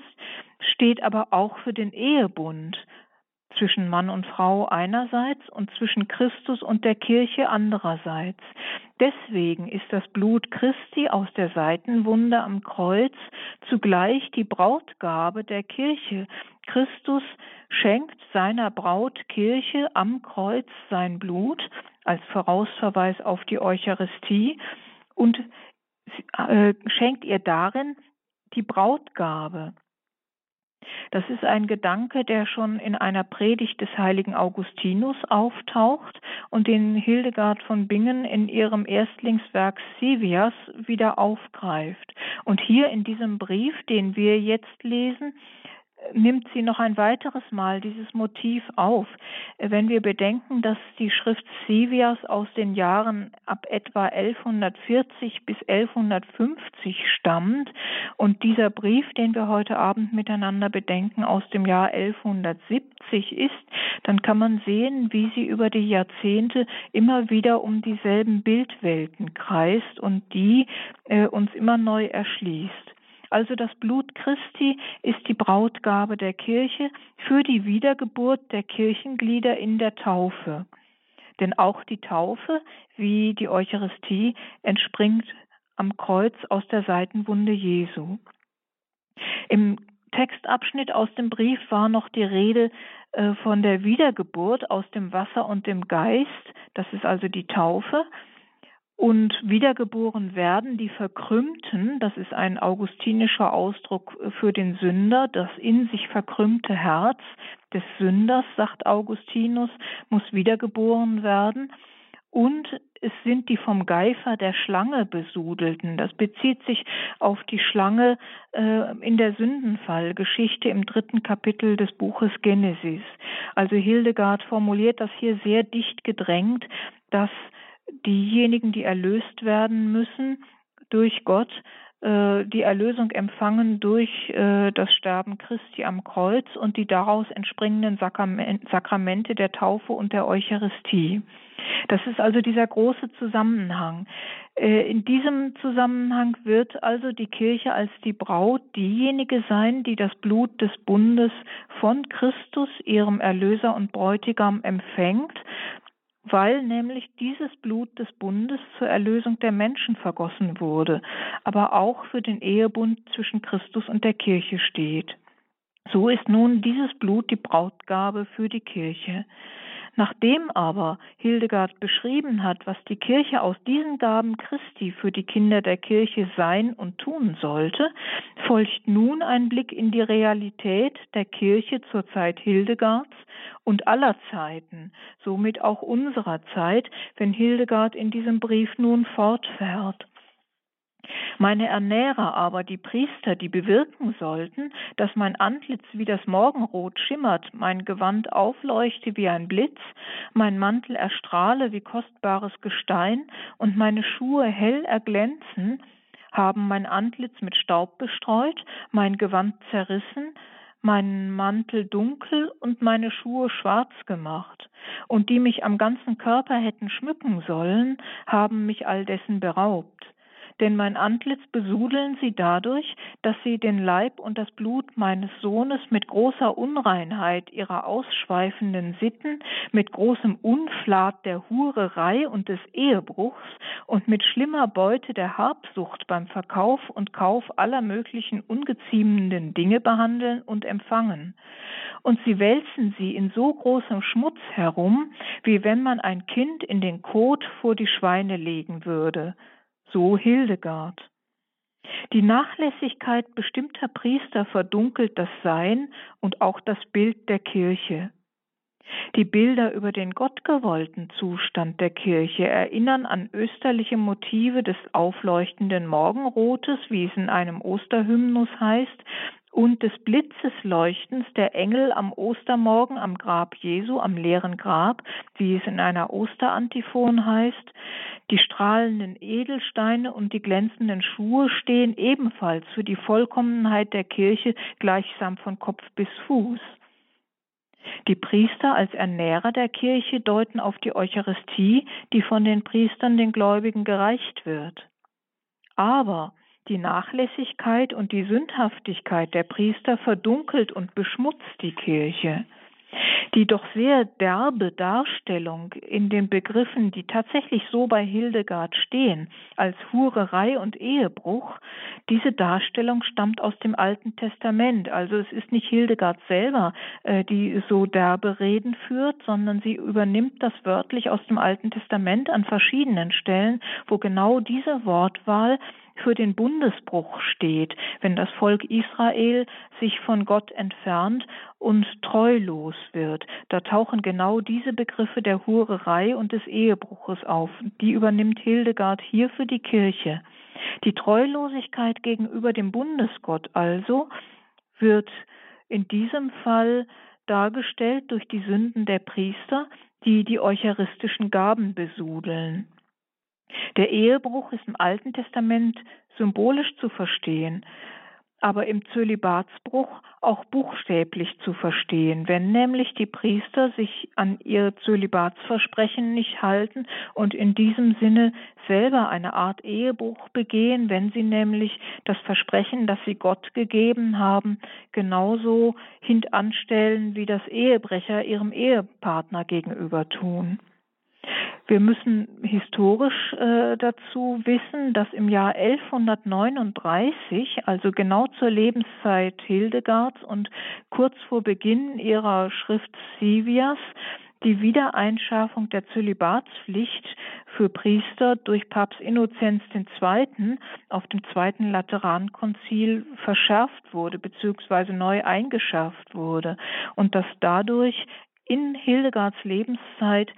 steht aber auch für den Ehebund zwischen Mann und Frau einerseits und zwischen Christus und der Kirche andererseits. Deswegen ist das Blut Christi aus der Seitenwunde am Kreuz zugleich die Brautgabe der Kirche. Christus schenkt seiner Braut Kirche am Kreuz sein Blut als Vorausverweis auf die Eucharistie und äh, schenkt ihr darin die Brautgabe. Das ist ein Gedanke, der schon in einer Predigt des heiligen Augustinus auftaucht und den Hildegard von Bingen in ihrem Erstlingswerk Sivias wieder aufgreift. Und hier in diesem Brief, den wir jetzt lesen, nimmt sie noch ein weiteres Mal dieses Motiv auf. Wenn wir bedenken, dass die Schrift Sevias aus den Jahren ab etwa 1140 bis 1150 stammt und dieser Brief, den wir heute Abend miteinander bedenken, aus dem Jahr 1170 ist, dann kann man sehen, wie sie über die Jahrzehnte immer wieder um dieselben Bildwelten kreist und die äh, uns immer neu erschließt. Also das Blut Christi ist die Brautgabe der Kirche für die Wiedergeburt der Kirchenglieder in der Taufe. Denn auch die Taufe, wie die Eucharistie, entspringt am Kreuz aus der Seitenwunde Jesu. Im Textabschnitt aus dem Brief war noch die Rede äh, von der Wiedergeburt aus dem Wasser und dem Geist, das ist also die Taufe, und wiedergeboren werden die Verkrümmten, das ist ein augustinischer Ausdruck für den Sünder, das in sich verkrümmte Herz des Sünders, sagt Augustinus, muss wiedergeboren werden. Und es sind die vom Geifer der Schlange besudelten. Das bezieht sich auf die Schlange äh, in der Sündenfallgeschichte im dritten Kapitel des Buches Genesis. Also Hildegard formuliert das hier sehr dicht gedrängt, dass diejenigen, die erlöst werden müssen durch Gott, äh, die Erlösung empfangen durch äh, das Sterben Christi am Kreuz und die daraus entspringenden Sakramente der Taufe und der Eucharistie. Das ist also dieser große Zusammenhang. Äh, in diesem Zusammenhang wird also die Kirche als die Braut diejenige sein, die das Blut des Bundes von Christus, ihrem Erlöser und Bräutigam, empfängt weil nämlich dieses Blut des Bundes zur Erlösung der Menschen vergossen wurde, aber auch für den Ehebund zwischen Christus und der Kirche steht. So ist nun dieses Blut die Brautgabe für die Kirche. Nachdem aber Hildegard beschrieben hat, was die Kirche aus diesen Gaben Christi für die Kinder der Kirche sein und tun sollte, folgt nun ein Blick in die Realität der Kirche zur Zeit Hildegards und aller Zeiten, somit auch unserer Zeit, wenn Hildegard in diesem Brief nun fortfährt. Meine Ernährer aber, die Priester, die bewirken sollten, dass mein Antlitz wie das Morgenrot schimmert, mein Gewand aufleuchte wie ein Blitz, mein Mantel erstrahle wie kostbares Gestein und meine Schuhe hell erglänzen, haben mein Antlitz mit Staub bestreut, mein Gewand zerrissen, meinen Mantel dunkel und meine Schuhe schwarz gemacht, und die mich am ganzen Körper hätten schmücken sollen, haben mich all dessen beraubt denn mein Antlitz besudeln sie dadurch, dass sie den Leib und das Blut meines Sohnes mit großer Unreinheit ihrer ausschweifenden Sitten, mit großem Unflat der Hurerei und des Ehebruchs und mit schlimmer Beute der Habsucht beim Verkauf und Kauf aller möglichen ungeziemenden Dinge behandeln und empfangen. Und sie wälzen sie in so großem Schmutz herum, wie wenn man ein Kind in den Kot vor die Schweine legen würde so Hildegard. Die Nachlässigkeit bestimmter Priester verdunkelt das Sein und auch das Bild der Kirche. Die Bilder über den gottgewollten Zustand der Kirche erinnern an österliche Motive des aufleuchtenden Morgenrotes, wie es in einem Osterhymnus heißt, und des Blitzesleuchtens der Engel am Ostermorgen am Grab Jesu, am leeren Grab, wie es in einer Osterantiphon heißt. Die strahlenden Edelsteine und die glänzenden Schuhe stehen ebenfalls für die Vollkommenheit der Kirche gleichsam von Kopf bis Fuß. Die Priester als Ernährer der Kirche deuten auf die Eucharistie, die von den Priestern den Gläubigen gereicht wird. Aber die Nachlässigkeit und die Sündhaftigkeit der Priester verdunkelt und beschmutzt die Kirche. Die doch sehr derbe Darstellung in den Begriffen, die tatsächlich so bei Hildegard stehen, als Hurerei und Ehebruch, diese Darstellung stammt aus dem Alten Testament. Also es ist nicht Hildegard selber, äh, die so derbe Reden führt, sondern sie übernimmt das wörtlich aus dem Alten Testament an verschiedenen Stellen, wo genau diese Wortwahl für den Bundesbruch steht, wenn das Volk Israel sich von Gott entfernt und treulos wird. Da tauchen genau diese Begriffe der Hurerei und des Ehebruches auf. Die übernimmt Hildegard hier für die Kirche. Die Treulosigkeit gegenüber dem Bundesgott also wird in diesem Fall dargestellt durch die Sünden der Priester, die die eucharistischen Gaben besudeln. Der Ehebruch ist im Alten Testament symbolisch zu verstehen, aber im Zölibatsbruch auch buchstäblich zu verstehen, wenn nämlich die Priester sich an ihr Zölibatsversprechen nicht halten und in diesem Sinne selber eine Art Ehebruch begehen, wenn sie nämlich das Versprechen, das sie Gott gegeben haben, genauso hintanstellen, wie das Ehebrecher ihrem Ehepartner gegenüber tun. Wir müssen historisch äh, dazu wissen, dass im Jahr 1139, also genau zur Lebenszeit Hildegards und kurz vor Beginn ihrer Schrift Sivias, die Wiedereinschärfung der Zölibatspflicht für Priester durch Papst Innozenz II. auf dem Zweiten Laterankonzil verschärft wurde bzw. neu eingeschärft wurde und dass dadurch in Hildegards Lebenszeit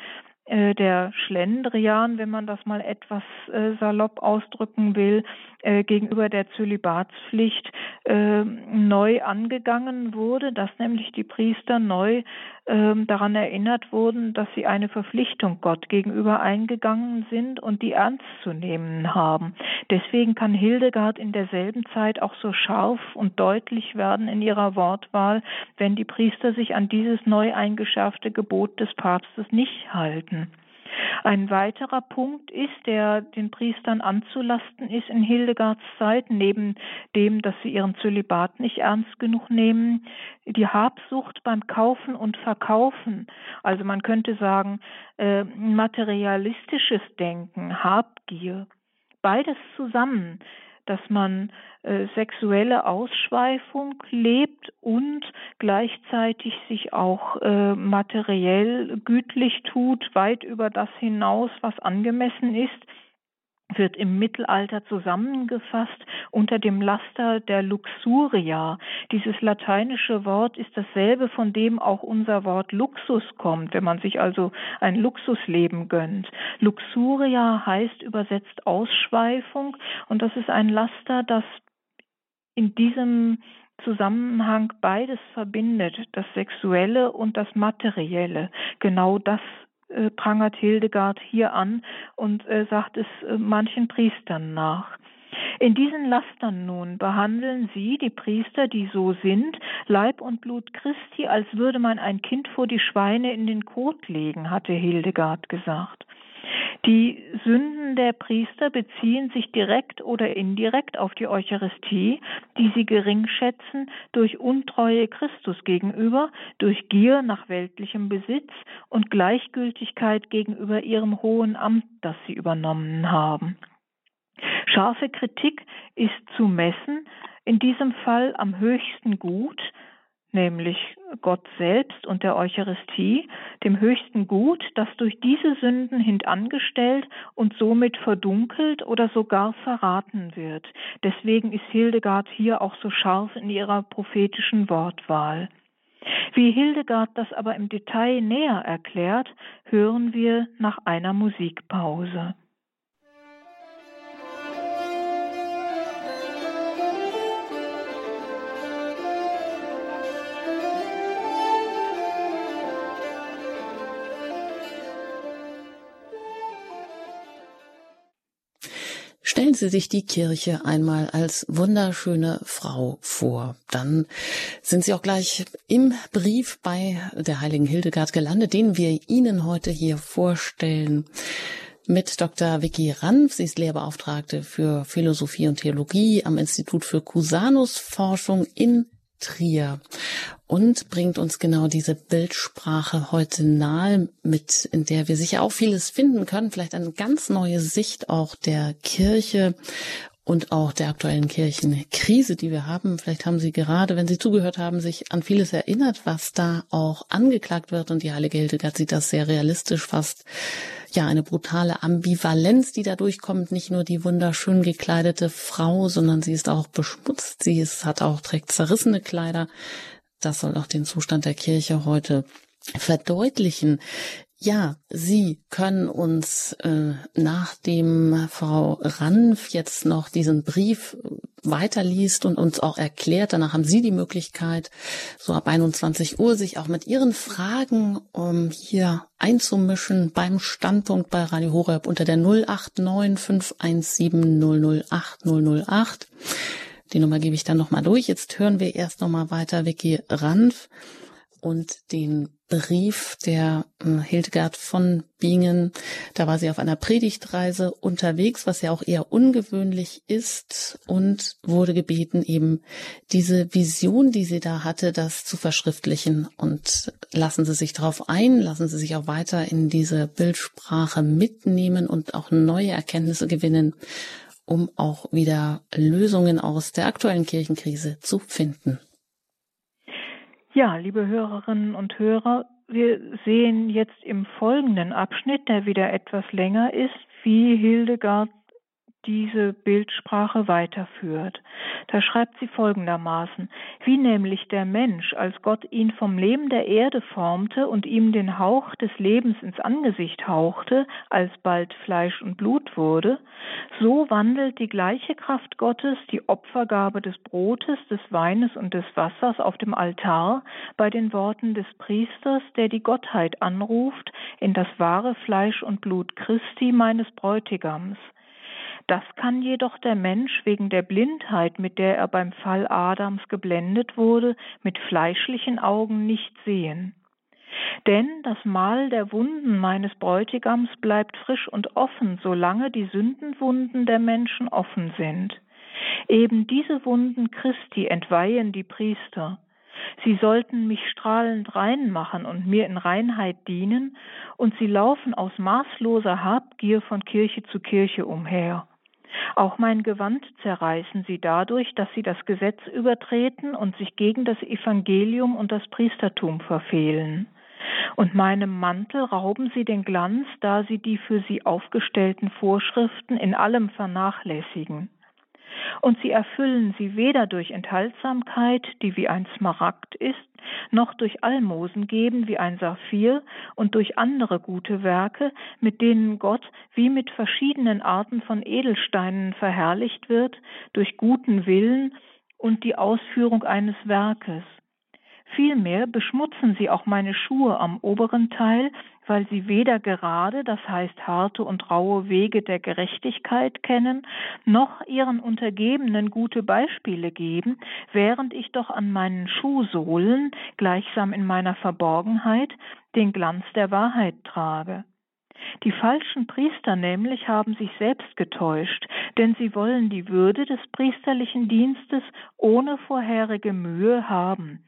der Schlendrian, wenn man das mal etwas äh, salopp ausdrücken will, äh, gegenüber der Zölibatspflicht äh, neu angegangen wurde, dass nämlich die Priester neu ähm, daran erinnert wurden, dass sie eine Verpflichtung Gott gegenüber eingegangen sind und die ernst zu nehmen haben. Deswegen kann Hildegard in derselben Zeit auch so scharf und deutlich werden in ihrer Wortwahl, wenn die Priester sich an dieses neu eingeschärfte Gebot des Papstes nicht halten. Ein weiterer Punkt ist, der den Priestern anzulasten ist in Hildegards Zeit, neben dem, dass sie ihren Zölibat nicht ernst genug nehmen, die Habsucht beim Kaufen und Verkaufen. Also man könnte sagen, äh, materialistisches Denken, Habgier. Beides zusammen dass man äh, sexuelle Ausschweifung lebt und gleichzeitig sich auch äh, materiell gütlich tut, weit über das hinaus, was angemessen ist wird im Mittelalter zusammengefasst unter dem Laster der Luxuria. Dieses lateinische Wort ist dasselbe, von dem auch unser Wort Luxus kommt, wenn man sich also ein Luxusleben gönnt. Luxuria heißt übersetzt Ausschweifung und das ist ein Laster, das in diesem Zusammenhang beides verbindet, das Sexuelle und das Materielle. Genau das äh, prangert Hildegard hier an und äh, sagt es äh, manchen Priestern nach. In diesen Lastern nun behandeln sie, die Priester, die so sind, Leib und Blut Christi, als würde man ein Kind vor die Schweine in den Kot legen, hatte Hildegard gesagt. Die Sünden der Priester beziehen sich direkt oder indirekt auf die Eucharistie, die sie gering schätzen durch Untreue Christus gegenüber, durch Gier nach weltlichem Besitz und Gleichgültigkeit gegenüber ihrem hohen Amt, das sie übernommen haben. Scharfe Kritik ist zu messen, in diesem Fall am höchsten Gut, nämlich Gott selbst und der Eucharistie, dem höchsten Gut, das durch diese Sünden hintangestellt und somit verdunkelt oder sogar verraten wird. Deswegen ist Hildegard hier auch so scharf in ihrer prophetischen Wortwahl. Wie Hildegard das aber im Detail näher erklärt, hören wir nach einer Musikpause. Stellen Sie sich die Kirche einmal als wunderschöne Frau vor. Dann sind Sie auch gleich im Brief bei der heiligen Hildegard gelandet, den wir Ihnen heute hier vorstellen mit Dr. Vicky Ranf. Sie ist Lehrbeauftragte für Philosophie und Theologie am Institut für Cusanus-Forschung in Trier und bringt uns genau diese Bildsprache heute nahe, mit in der wir sicher auch vieles finden können, vielleicht eine ganz neue Sicht auch der Kirche und auch der aktuellen Kirchenkrise, die wir haben. Vielleicht haben Sie gerade, wenn Sie zugehört haben, sich an vieles erinnert, was da auch angeklagt wird. Und die Heilige Hildegard sieht das sehr realistisch fast ja eine brutale Ambivalenz, die da durchkommt. Nicht nur die wunderschön gekleidete Frau, sondern sie ist auch beschmutzt. Sie ist, hat auch trägt zerrissene Kleider. Das soll auch den Zustand der Kirche heute verdeutlichen. Ja, Sie können uns äh, nachdem Frau Ranf jetzt noch diesen Brief weiterliest und uns auch erklärt, danach haben Sie die Möglichkeit, so ab 21 Uhr sich auch mit Ihren Fragen um hier einzumischen beim Standpunkt bei Radio Horeb unter der 089 517 008 008. Die Nummer gebe ich dann nochmal durch. Jetzt hören wir erst nochmal weiter Vicky Ranf und den Brief der äh, Hildegard von Bingen. Da war sie auf einer Predigtreise unterwegs, was ja auch eher ungewöhnlich ist und wurde gebeten, eben diese Vision, die sie da hatte, das zu verschriftlichen. Und lassen Sie sich darauf ein, lassen Sie sich auch weiter in diese Bildsprache mitnehmen und auch neue Erkenntnisse gewinnen, um auch wieder Lösungen aus der aktuellen Kirchenkrise zu finden. Ja, liebe Hörerinnen und Hörer, wir sehen jetzt im folgenden Abschnitt, der wieder etwas länger ist, wie Hildegard diese Bildsprache weiterführt. Da schreibt sie folgendermaßen, wie nämlich der Mensch, als Gott ihn vom Leben der Erde formte und ihm den Hauch des Lebens ins Angesicht hauchte, als bald Fleisch und Blut wurde, so wandelt die gleiche Kraft Gottes die Opfergabe des Brotes, des Weines und des Wassers auf dem Altar bei den Worten des Priesters, der die Gottheit anruft, in das wahre Fleisch und Blut Christi meines Bräutigams. Das kann jedoch der Mensch wegen der Blindheit, mit der er beim Fall Adams geblendet wurde, mit fleischlichen Augen nicht sehen. Denn das Mal der Wunden meines Bräutigams bleibt frisch und offen, solange die Sündenwunden der Menschen offen sind. Eben diese Wunden Christi entweihen die Priester. Sie sollten mich strahlend rein machen und mir in Reinheit dienen, und sie laufen aus maßloser Habgier von Kirche zu Kirche umher. Auch mein Gewand zerreißen sie dadurch, dass sie das Gesetz übertreten und sich gegen das Evangelium und das Priestertum verfehlen. Und meinem Mantel rauben sie den Glanz, da sie die für sie aufgestellten Vorschriften in allem vernachlässigen und sie erfüllen sie weder durch Enthaltsamkeit, die wie ein Smaragd ist, noch durch Almosen geben wie ein Saphir und durch andere gute Werke, mit denen Gott wie mit verschiedenen Arten von Edelsteinen verherrlicht wird, durch guten Willen und die Ausführung eines Werkes. Vielmehr beschmutzen sie auch meine Schuhe am oberen Teil, weil sie weder gerade, das heißt harte und raue Wege der Gerechtigkeit kennen, noch ihren Untergebenen gute Beispiele geben, während ich doch an meinen Schuhsohlen, gleichsam in meiner Verborgenheit, den Glanz der Wahrheit trage. Die falschen Priester nämlich haben sich selbst getäuscht, denn sie wollen die Würde des priesterlichen Dienstes ohne vorherige Mühe haben.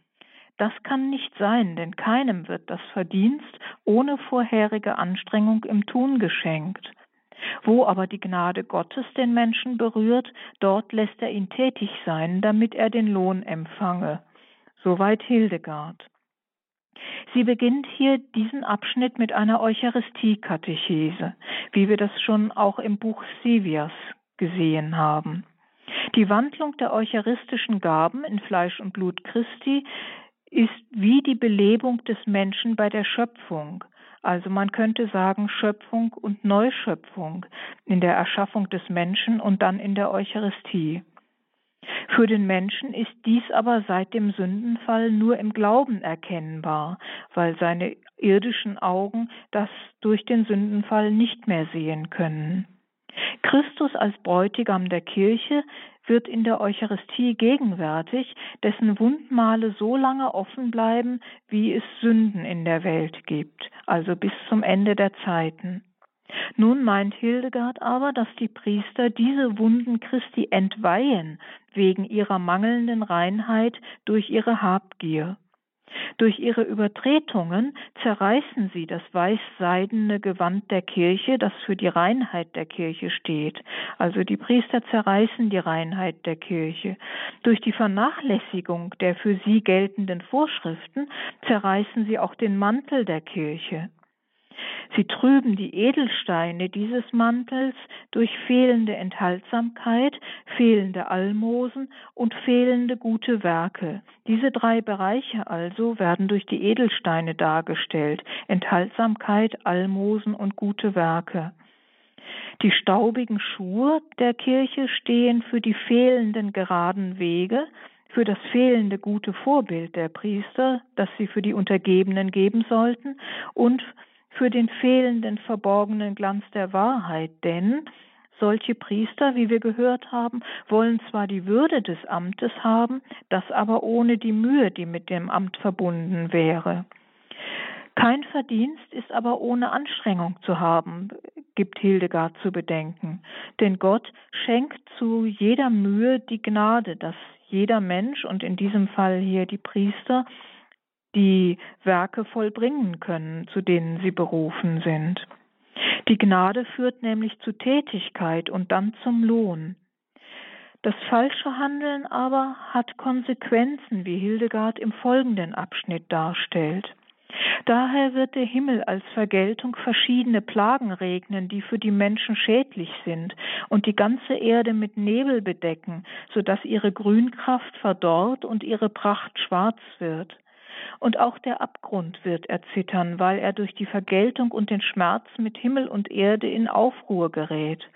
Das kann nicht sein, denn keinem wird das Verdienst ohne vorherige Anstrengung im Tun geschenkt. Wo aber die Gnade Gottes den Menschen berührt, dort lässt er ihn tätig sein, damit er den Lohn empfange. Soweit Hildegard. Sie beginnt hier diesen Abschnitt mit einer Eucharistie-Katechese, wie wir das schon auch im Buch Sivias gesehen haben. Die Wandlung der eucharistischen Gaben in Fleisch und Blut Christi ist wie die Belebung des Menschen bei der Schöpfung, also man könnte sagen Schöpfung und Neuschöpfung in der Erschaffung des Menschen und dann in der Eucharistie. Für den Menschen ist dies aber seit dem Sündenfall nur im Glauben erkennbar, weil seine irdischen Augen das durch den Sündenfall nicht mehr sehen können. Christus als Bräutigam der Kirche wird in der Eucharistie gegenwärtig, dessen Wundmale so lange offen bleiben, wie es Sünden in der Welt gibt, also bis zum Ende der Zeiten. Nun meint Hildegard aber, dass die Priester diese Wunden Christi entweihen wegen ihrer mangelnden Reinheit durch ihre Habgier. Durch ihre Übertretungen zerreißen sie das weißseidene Gewand der Kirche, das für die Reinheit der Kirche steht. Also die Priester zerreißen die Reinheit der Kirche. Durch die Vernachlässigung der für sie geltenden Vorschriften zerreißen sie auch den Mantel der Kirche. Sie trüben die Edelsteine dieses Mantels durch fehlende Enthaltsamkeit, fehlende Almosen und fehlende gute Werke. Diese drei Bereiche also werden durch die Edelsteine dargestellt Enthaltsamkeit, Almosen und gute Werke. Die staubigen Schuhe der Kirche stehen für die fehlenden geraden Wege, für das fehlende gute Vorbild der Priester, das sie für die Untergebenen geben sollten, und für den fehlenden verborgenen Glanz der Wahrheit, denn solche Priester, wie wir gehört haben, wollen zwar die Würde des Amtes haben, das aber ohne die Mühe, die mit dem Amt verbunden wäre. Kein Verdienst ist aber ohne Anstrengung zu haben, gibt Hildegard zu bedenken. Denn Gott schenkt zu jeder Mühe die Gnade, dass jeder Mensch und in diesem Fall hier die Priester die Werke vollbringen können, zu denen sie berufen sind. Die Gnade führt nämlich zu Tätigkeit und dann zum Lohn. Das falsche Handeln aber hat Konsequenzen, wie Hildegard im folgenden Abschnitt darstellt. Daher wird der Himmel als Vergeltung verschiedene Plagen regnen, die für die Menschen schädlich sind, und die ganze Erde mit Nebel bedecken, so dass ihre Grünkraft verdorrt und ihre Pracht schwarz wird. Und auch der Abgrund wird erzittern, weil er durch die Vergeltung und den Schmerz mit Himmel und Erde in Aufruhr gerät.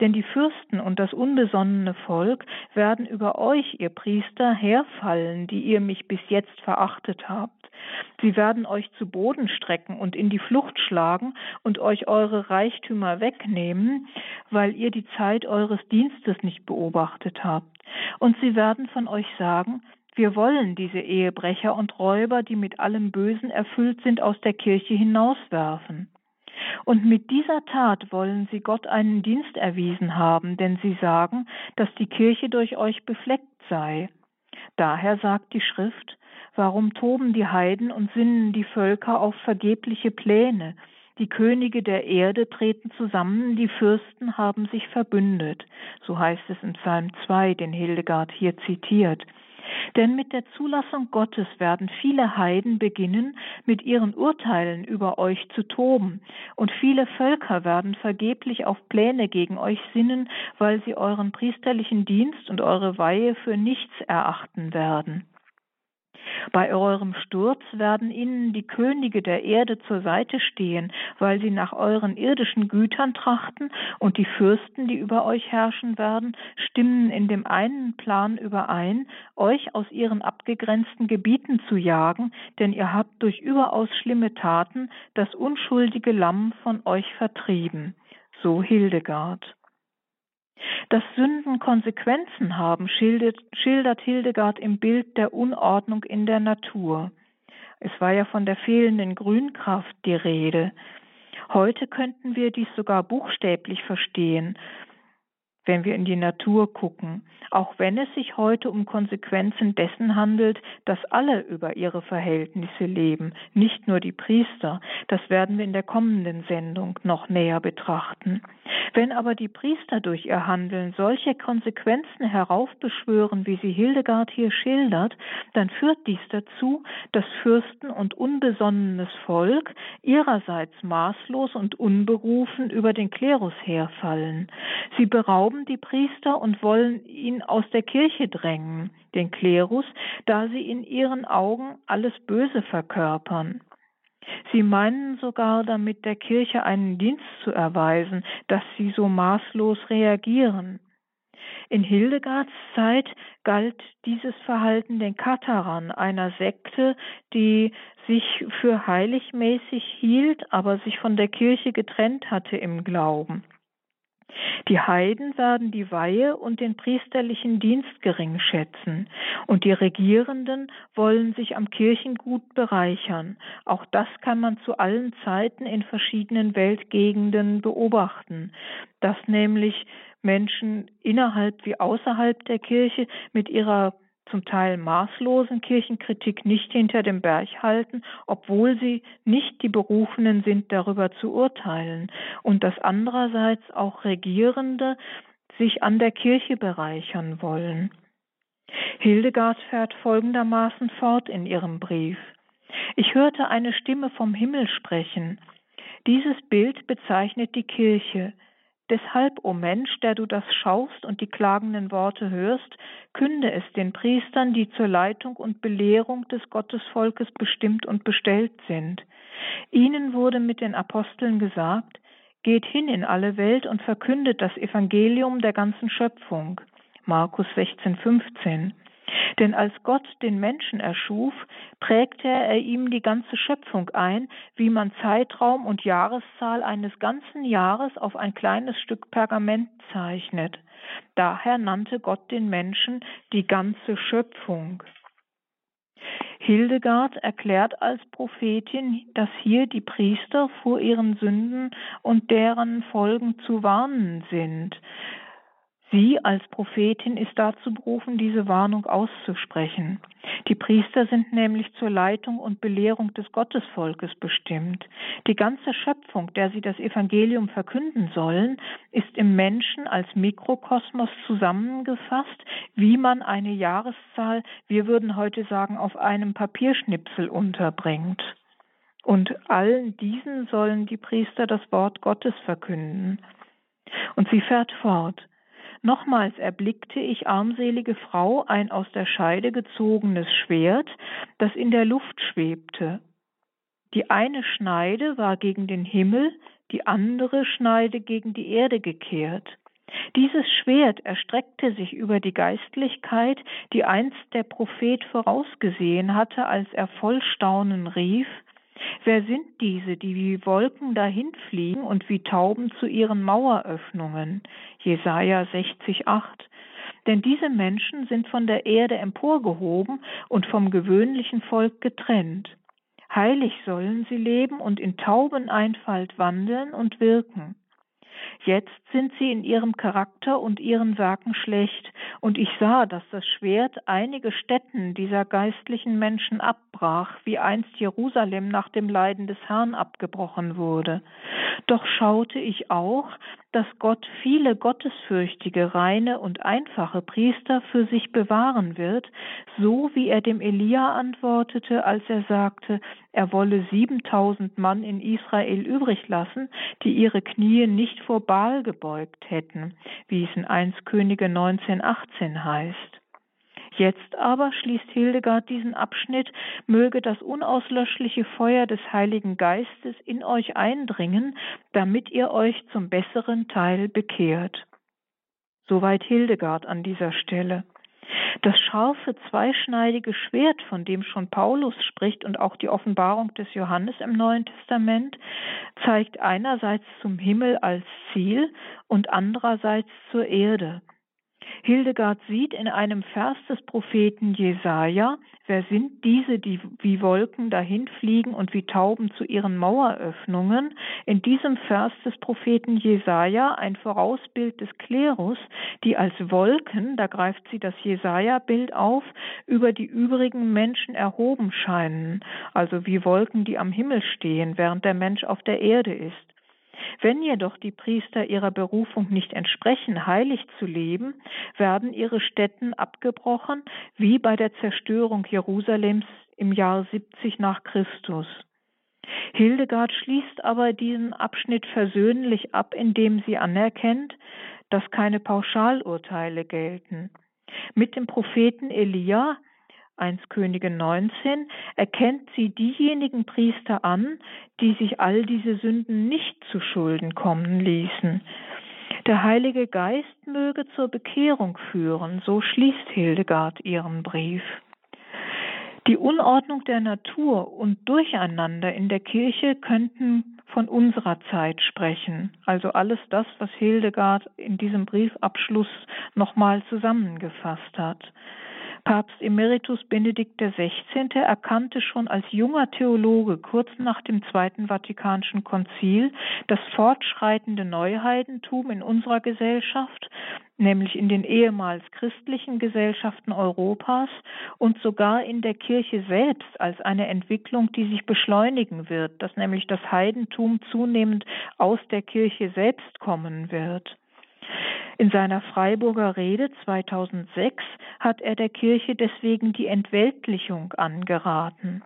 Denn die Fürsten und das unbesonnene Volk werden über euch, ihr Priester, herfallen, die ihr mich bis jetzt verachtet habt. Sie werden euch zu Boden strecken und in die Flucht schlagen und euch eure Reichtümer wegnehmen, weil ihr die Zeit eures Dienstes nicht beobachtet habt. Und sie werden von euch sagen, wir wollen diese Ehebrecher und Räuber, die mit allem Bösen erfüllt sind, aus der Kirche hinauswerfen. Und mit dieser Tat wollen sie Gott einen Dienst erwiesen haben, denn sie sagen, dass die Kirche durch euch befleckt sei. Daher sagt die Schrift, warum toben die Heiden und sinnen die Völker auf vergebliche Pläne? Die Könige der Erde treten zusammen, die Fürsten haben sich verbündet. So heißt es in Psalm 2, den Hildegard hier zitiert. Denn mit der Zulassung Gottes werden viele Heiden beginnen, mit ihren Urteilen über euch zu toben, und viele Völker werden vergeblich auf Pläne gegen euch sinnen, weil sie euren priesterlichen Dienst und eure Weihe für nichts erachten werden. Bei eurem Sturz werden ihnen die Könige der Erde zur Seite stehen, weil sie nach euren irdischen Gütern trachten, und die Fürsten, die über euch herrschen werden, stimmen in dem einen Plan überein, euch aus ihren abgegrenzten Gebieten zu jagen, denn ihr habt durch überaus schlimme Taten das unschuldige Lamm von euch vertrieben. So Hildegard. Dass Sünden Konsequenzen haben, schildert, schildert Hildegard im Bild der Unordnung in der Natur. Es war ja von der fehlenden Grünkraft die Rede. Heute könnten wir dies sogar buchstäblich verstehen wenn wir in die Natur gucken, auch wenn es sich heute um Konsequenzen dessen handelt, dass alle über ihre Verhältnisse leben, nicht nur die Priester. Das werden wir in der kommenden Sendung noch näher betrachten. Wenn aber die Priester durch ihr Handeln solche Konsequenzen heraufbeschwören, wie sie Hildegard hier schildert, dann führt dies dazu, dass Fürsten und unbesonnenes Volk ihrerseits maßlos und unberufen über den Klerus herfallen. Sie berauben die Priester und wollen ihn aus der Kirche drängen, den Klerus, da sie in ihren Augen alles Böse verkörpern. Sie meinen sogar damit der Kirche einen Dienst zu erweisen, dass sie so maßlos reagieren. In Hildegards Zeit galt dieses Verhalten den Katharern, einer Sekte, die sich für heiligmäßig hielt, aber sich von der Kirche getrennt hatte im Glauben. Die Heiden werden die Weihe und den priesterlichen Dienst gering schätzen, und die Regierenden wollen sich am Kirchengut bereichern. Auch das kann man zu allen Zeiten in verschiedenen Weltgegenden beobachten, dass nämlich Menschen innerhalb wie außerhalb der Kirche mit ihrer zum Teil maßlosen Kirchenkritik nicht hinter dem Berg halten, obwohl sie nicht die Berufenen sind, darüber zu urteilen, und dass andererseits auch Regierende sich an der Kirche bereichern wollen. Hildegard fährt folgendermaßen fort in ihrem Brief. Ich hörte eine Stimme vom Himmel sprechen. Dieses Bild bezeichnet die Kirche. Deshalb, o oh Mensch, der du das schaust und die klagenden Worte hörst, künde es den Priestern, die zur Leitung und Belehrung des Gottesvolkes bestimmt und bestellt sind. Ihnen wurde mit den Aposteln gesagt, Geht hin in alle Welt und verkündet das Evangelium der ganzen Schöpfung. Markus 16, 15. Denn als Gott den Menschen erschuf, prägte er ihm die ganze Schöpfung ein, wie man Zeitraum und Jahreszahl eines ganzen Jahres auf ein kleines Stück Pergament zeichnet. Daher nannte Gott den Menschen die ganze Schöpfung. Hildegard erklärt als Prophetin, dass hier die Priester vor ihren Sünden und deren Folgen zu warnen sind. Sie als Prophetin ist dazu berufen, diese Warnung auszusprechen. Die Priester sind nämlich zur Leitung und Belehrung des Gottesvolkes bestimmt. Die ganze Schöpfung, der sie das Evangelium verkünden sollen, ist im Menschen als Mikrokosmos zusammengefasst, wie man eine Jahreszahl, wir würden heute sagen, auf einem Papierschnipsel unterbringt. Und allen diesen sollen die Priester das Wort Gottes verkünden. Und sie fährt fort. Nochmals erblickte ich armselige Frau ein aus der Scheide gezogenes Schwert, das in der Luft schwebte. Die eine Schneide war gegen den Himmel, die andere Schneide gegen die Erde gekehrt. Dieses Schwert erstreckte sich über die Geistlichkeit, die einst der Prophet vorausgesehen hatte, als er voll Staunen rief, Wer sind diese, die wie Wolken dahinfliegen und wie Tauben zu ihren Maueröffnungen? Jesaja 60,8. Denn diese Menschen sind von der Erde emporgehoben und vom gewöhnlichen Volk getrennt. Heilig sollen sie leben und in Taubeneinfalt wandeln und wirken. Jetzt sind sie in ihrem Charakter und ihren Werken schlecht, und ich sah, dass das Schwert einige Stätten dieser geistlichen Menschen abbrach, wie einst Jerusalem nach dem Leiden des Herrn abgebrochen wurde. Doch schaute ich auch, dass Gott viele gottesfürchtige, reine und einfache Priester für sich bewahren wird, so wie er dem Elia antwortete, als er sagte, er wolle siebentausend Mann in Israel übrig lassen, die ihre Knie nicht vor Baal gebeugt hätten, wie es in 1 Könige 19, 18 heißt. Jetzt aber, schließt Hildegard diesen Abschnitt, möge das unauslöschliche Feuer des Heiligen Geistes in euch eindringen, damit ihr euch zum besseren Teil bekehrt. Soweit Hildegard an dieser Stelle. Das scharfe, zweischneidige Schwert, von dem schon Paulus spricht und auch die Offenbarung des Johannes im Neuen Testament, zeigt einerseits zum Himmel als Ziel und andererseits zur Erde. Hildegard sieht in einem Vers des Propheten Jesaja, wer sind diese, die wie Wolken dahinfliegen und wie Tauben zu ihren Maueröffnungen? In diesem Vers des Propheten Jesaja ein Vorausbild des Klerus, die als Wolken, da greift sie das Jesaja-Bild auf, über die übrigen Menschen erhoben scheinen, also wie Wolken, die am Himmel stehen, während der Mensch auf der Erde ist. Wenn jedoch die Priester ihrer Berufung nicht entsprechen, heilig zu leben, werden ihre Stätten abgebrochen, wie bei der Zerstörung Jerusalems im Jahr 70 nach Christus. Hildegard schließt aber diesen Abschnitt versöhnlich ab, indem sie anerkennt, dass keine Pauschalurteile gelten. Mit dem Propheten Elia 1 Könige 19 erkennt sie diejenigen Priester an, die sich all diese Sünden nicht zu Schulden kommen ließen. Der Heilige Geist möge zur Bekehrung führen, so schließt Hildegard ihren Brief. Die Unordnung der Natur und Durcheinander in der Kirche könnten von unserer Zeit sprechen, also alles das, was Hildegard in diesem Briefabschluss nochmal zusammengefasst hat. Papst Emeritus Benedikt XVI. erkannte schon als junger Theologe kurz nach dem Zweiten Vatikanischen Konzil das fortschreitende Neuheidentum in unserer Gesellschaft, nämlich in den ehemals christlichen Gesellschaften Europas und sogar in der Kirche selbst als eine Entwicklung, die sich beschleunigen wird, dass nämlich das Heidentum zunehmend aus der Kirche selbst kommen wird. In seiner Freiburger Rede 2006 hat er der Kirche deswegen die Entweltlichung angeraten.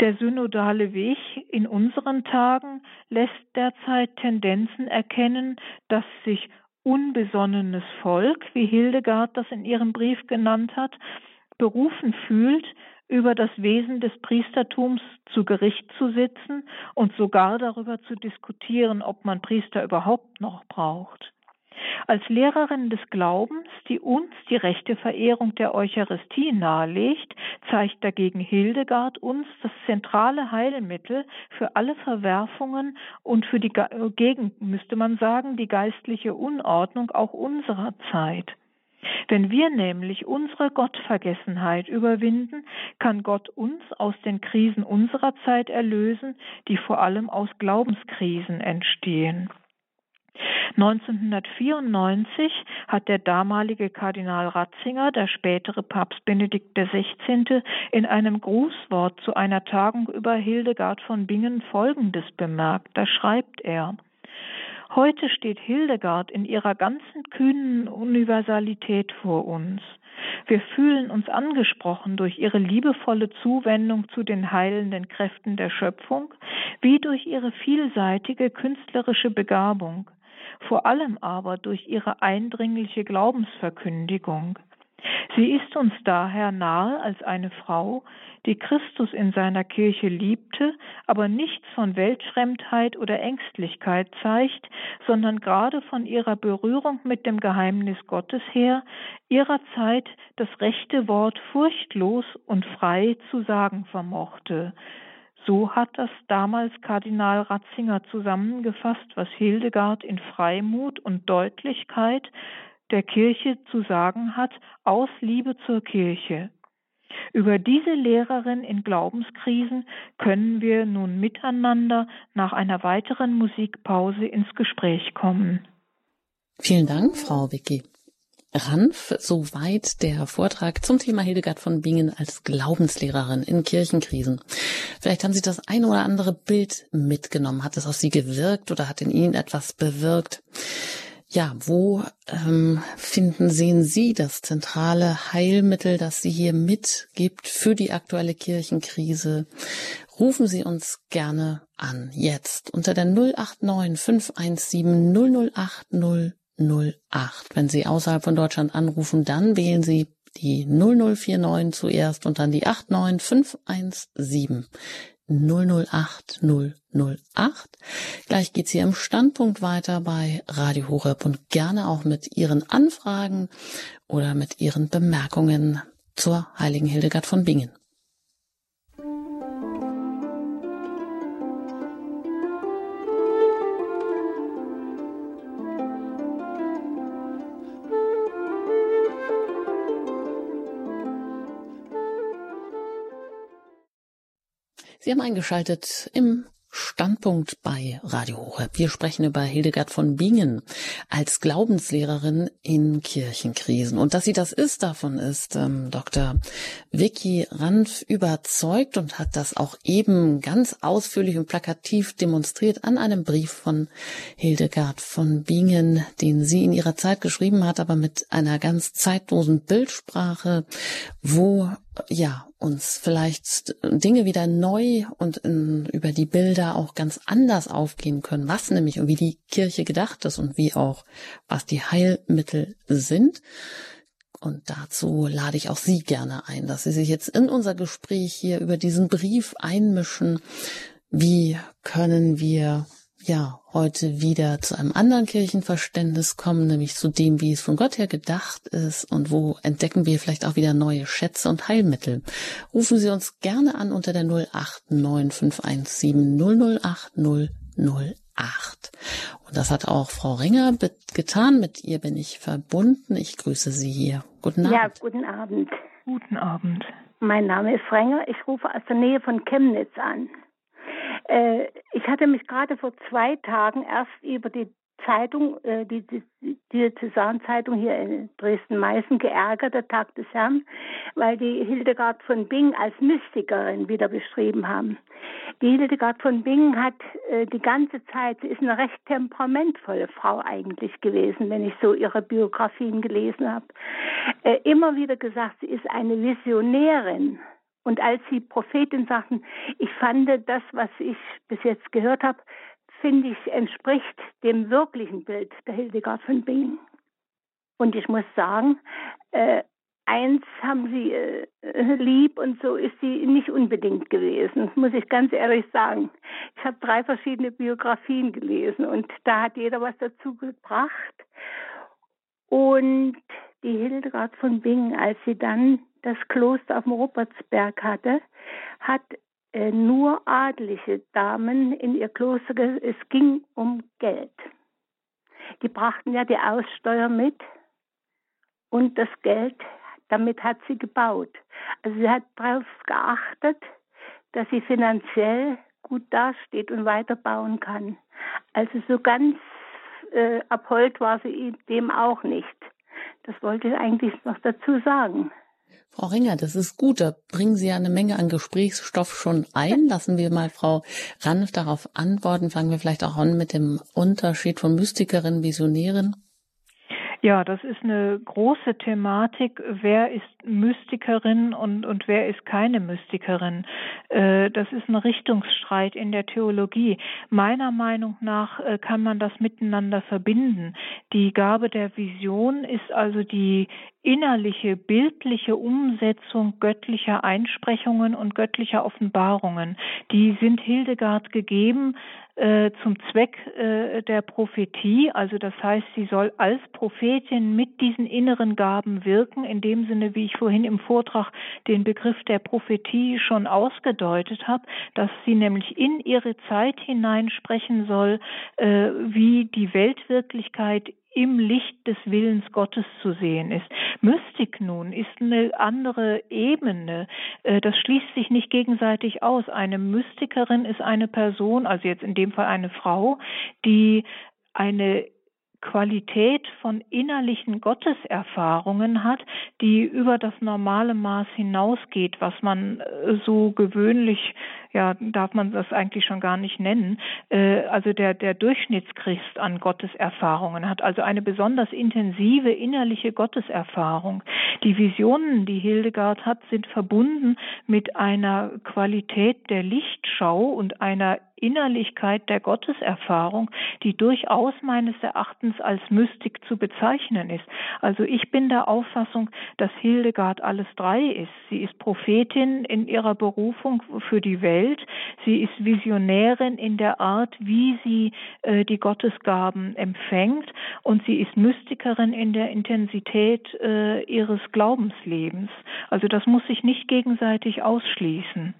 Der synodale Weg in unseren Tagen lässt derzeit Tendenzen erkennen, dass sich unbesonnenes Volk, wie Hildegard das in ihrem Brief genannt hat, berufen fühlt, über das Wesen des Priestertums zu Gericht zu sitzen und sogar darüber zu diskutieren, ob man Priester überhaupt noch braucht. Als Lehrerin des Glaubens, die uns die rechte Verehrung der Eucharistie nahelegt, zeigt dagegen Hildegard uns das zentrale Heilmittel für alle Verwerfungen und für die gegen müsste man sagen die geistliche Unordnung auch unserer Zeit. Wenn wir nämlich unsere Gottvergessenheit überwinden, kann Gott uns aus den Krisen unserer Zeit erlösen, die vor allem aus Glaubenskrisen entstehen. 1994 hat der damalige Kardinal Ratzinger, der spätere Papst Benedikt XVI., in einem Grußwort zu einer Tagung über Hildegard von Bingen Folgendes bemerkt. Da schreibt er, Heute steht Hildegard in ihrer ganzen kühnen Universalität vor uns. Wir fühlen uns angesprochen durch ihre liebevolle Zuwendung zu den heilenden Kräften der Schöpfung, wie durch ihre vielseitige künstlerische Begabung vor allem aber durch ihre eindringliche Glaubensverkündigung. Sie ist uns daher nahe als eine Frau, die Christus in seiner Kirche liebte, aber nichts von Weltfremdheit oder Ängstlichkeit zeigt, sondern gerade von ihrer Berührung mit dem Geheimnis Gottes her, ihrer Zeit das rechte Wort furchtlos und frei zu sagen vermochte. So hat das damals Kardinal Ratzinger zusammengefasst, was Hildegard in Freimut und Deutlichkeit der Kirche zu sagen hat, aus Liebe zur Kirche. Über diese Lehrerin in Glaubenskrisen können wir nun miteinander nach einer weiteren Musikpause ins Gespräch kommen. Vielen Dank, Frau Vicky. Ranf, soweit der Vortrag zum Thema Hildegard von Bingen als Glaubenslehrerin in Kirchenkrisen. Vielleicht haben Sie das eine oder andere Bild mitgenommen. Hat es auf Sie gewirkt oder hat in Ihnen etwas bewirkt? Ja, wo ähm, finden, sehen Sie das zentrale Heilmittel, das Sie hier mitgibt für die aktuelle Kirchenkrise? Rufen Sie uns gerne an, jetzt unter der 089 517 008 08. Wenn Sie außerhalb von Deutschland anrufen, dann wählen Sie die 0049 zuerst und dann die 89517. 008 008. Gleich geht's hier im Standpunkt weiter bei Radio Horeb und gerne auch mit Ihren Anfragen oder mit Ihren Bemerkungen zur heiligen Hildegard von Bingen. Sie haben eingeschaltet im Standpunkt bei Radio Horeb. Wir sprechen über Hildegard von Bingen als Glaubenslehrerin in Kirchenkrisen. Und dass sie das ist, davon ist ähm, Dr. Vicky Ranf überzeugt und hat das auch eben ganz ausführlich und plakativ demonstriert an einem Brief von Hildegard von Bingen, den sie in ihrer Zeit geschrieben hat, aber mit einer ganz zeitlosen Bildsprache, wo ja, uns vielleicht Dinge wieder neu und in, über die Bilder auch ganz anders aufgehen können, was nämlich und wie die Kirche gedacht ist und wie auch, was die Heilmittel sind. Und dazu lade ich auch Sie gerne ein, dass Sie sich jetzt in unser Gespräch hier über diesen Brief einmischen. Wie können wir ja heute wieder zu einem anderen Kirchenverständnis kommen, nämlich zu dem, wie es von Gott her gedacht ist und wo entdecken wir vielleicht auch wieder neue Schätze und Heilmittel. Rufen Sie uns gerne an unter der 089517 008 008. Und das hat auch Frau Ringer getan. Mit ihr bin ich verbunden. Ich grüße Sie hier. Guten Abend. Ja, guten Abend. Guten Abend. Mein Name ist Renger. Ich rufe aus der Nähe von Chemnitz an. Äh, ich hatte mich gerade vor zwei Tagen erst über die Zeitung, äh, die, die, Diözesanzeitung hier in Dresden-Meißen geärgert, der Tag des Herrn, weil die Hildegard von Bingen als Mystikerin wieder beschrieben haben. Die Hildegard von Bingen hat äh, die ganze Zeit, sie ist eine recht temperamentvolle Frau eigentlich gewesen, wenn ich so ihre Biografien gelesen habe, äh, immer wieder gesagt, sie ist eine Visionärin. Und als Sie Prophetin sagten, ich fand das, was ich bis jetzt gehört habe, finde ich, entspricht dem wirklichen Bild der Hildegard von Bingen. Und ich muss sagen, äh, eins haben sie äh, lieb und so ist sie nicht unbedingt gewesen, muss ich ganz ehrlich sagen. Ich habe drei verschiedene Biografien gelesen und da hat jeder was dazu gebracht. Und die Hildegard von Bingen, als sie dann das Kloster auf dem Rupertsberg hatte, hat äh, nur adlige Damen in ihr Kloster, es ging um Geld. Die brachten ja die Aussteuer mit und das Geld, damit hat sie gebaut. Also sie hat darauf geachtet, dass sie finanziell gut dasteht und weiterbauen kann. Also so ganz äh, abhold war sie dem auch nicht. Das wollte ich eigentlich noch dazu sagen. Frau Ringer, das ist gut. Da bringen Sie ja eine Menge an Gesprächsstoff schon ein. Lassen wir mal Frau Ranf darauf antworten. Fangen wir vielleicht auch an mit dem Unterschied von Mystikerin, Visionärin. Ja, das ist eine große Thematik. Wer ist Mystikerin und, und wer ist keine Mystikerin? Äh, das ist ein Richtungsstreit in der Theologie. Meiner Meinung nach äh, kann man das miteinander verbinden. Die Gabe der Vision ist also die innerliche, bildliche Umsetzung göttlicher Einsprechungen und göttlicher Offenbarungen. Die sind Hildegard gegeben äh, zum Zweck äh, der Prophetie. Also das heißt, sie soll als Prophetin mit diesen inneren Gaben wirken, in dem Sinne, wie ich vorhin im Vortrag den Begriff der Prophetie schon ausgedeutet habe, dass sie nämlich in ihre Zeit hineinsprechen soll, äh, wie die Weltwirklichkeit im Licht des Willens Gottes zu sehen ist. Mystik nun ist eine andere Ebene. Äh, das schließt sich nicht gegenseitig aus. Eine Mystikerin ist eine Person, also jetzt in dem Fall eine Frau, die eine Qualität von innerlichen Gotteserfahrungen hat, die über das normale Maß hinausgeht, was man äh, so gewöhnlich, ja, darf man das eigentlich schon gar nicht nennen, äh, also der, der Durchschnittschrist an Gotteserfahrungen hat, also eine besonders intensive innerliche Gotteserfahrung. Die Visionen, die Hildegard hat, sind verbunden mit einer Qualität der Lichtschau und einer Innerlichkeit der Gotteserfahrung, die durchaus meines Erachtens als Mystik zu bezeichnen ist. Also ich bin der Auffassung, dass Hildegard alles drei ist. Sie ist Prophetin in ihrer Berufung für die Welt. Sie ist Visionärin in der Art, wie sie äh, die Gottesgaben empfängt. Und sie ist Mystikerin in der Intensität äh, ihres Glaubenslebens. Also das muss sich nicht gegenseitig ausschließen.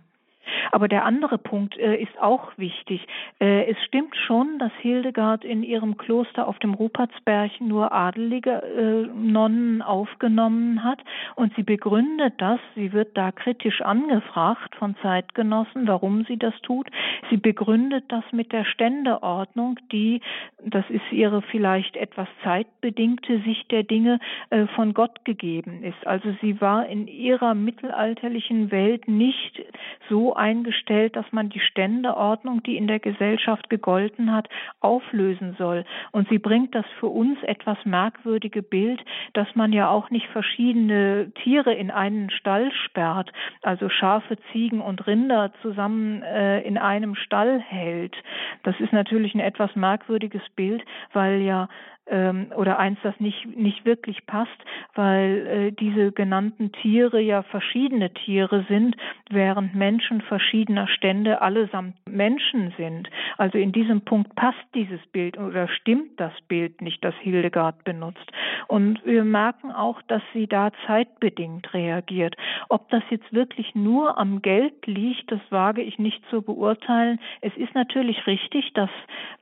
Aber der andere Punkt äh, ist auch wichtig. Äh, es stimmt schon, dass Hildegard in ihrem Kloster auf dem Rupertsberg nur adelige äh, Nonnen aufgenommen hat und sie begründet das, sie wird da kritisch angefragt von Zeitgenossen, warum sie das tut. Sie begründet das mit der Ständeordnung, die, das ist ihre vielleicht etwas zeitbedingte Sicht der Dinge, äh, von Gott gegeben ist. Also sie war in ihrer mittelalterlichen Welt nicht so eingestellt, dass man die Ständeordnung, die in der Gesellschaft gegolten hat, auflösen soll. Und sie bringt das für uns etwas merkwürdige Bild, dass man ja auch nicht verschiedene Tiere in einen Stall sperrt, also Schafe, Ziegen und Rinder zusammen äh, in einem Stall hält. Das ist natürlich ein etwas merkwürdiges Bild, weil ja ähm, oder eins, das nicht, nicht wirklich passt, weil äh, diese genannten Tiere ja verschiedene Tiere sind, während Menschen verschiedener Stände allesamt Menschen sind. Also in diesem Punkt passt dieses Bild oder stimmt das Bild nicht, das Hildegard benutzt. Und wir merken auch, dass sie da zeitbedingt reagiert. Ob das jetzt wirklich nur am Geld liegt, das wage ich nicht zu beurteilen. Es ist natürlich richtig, dass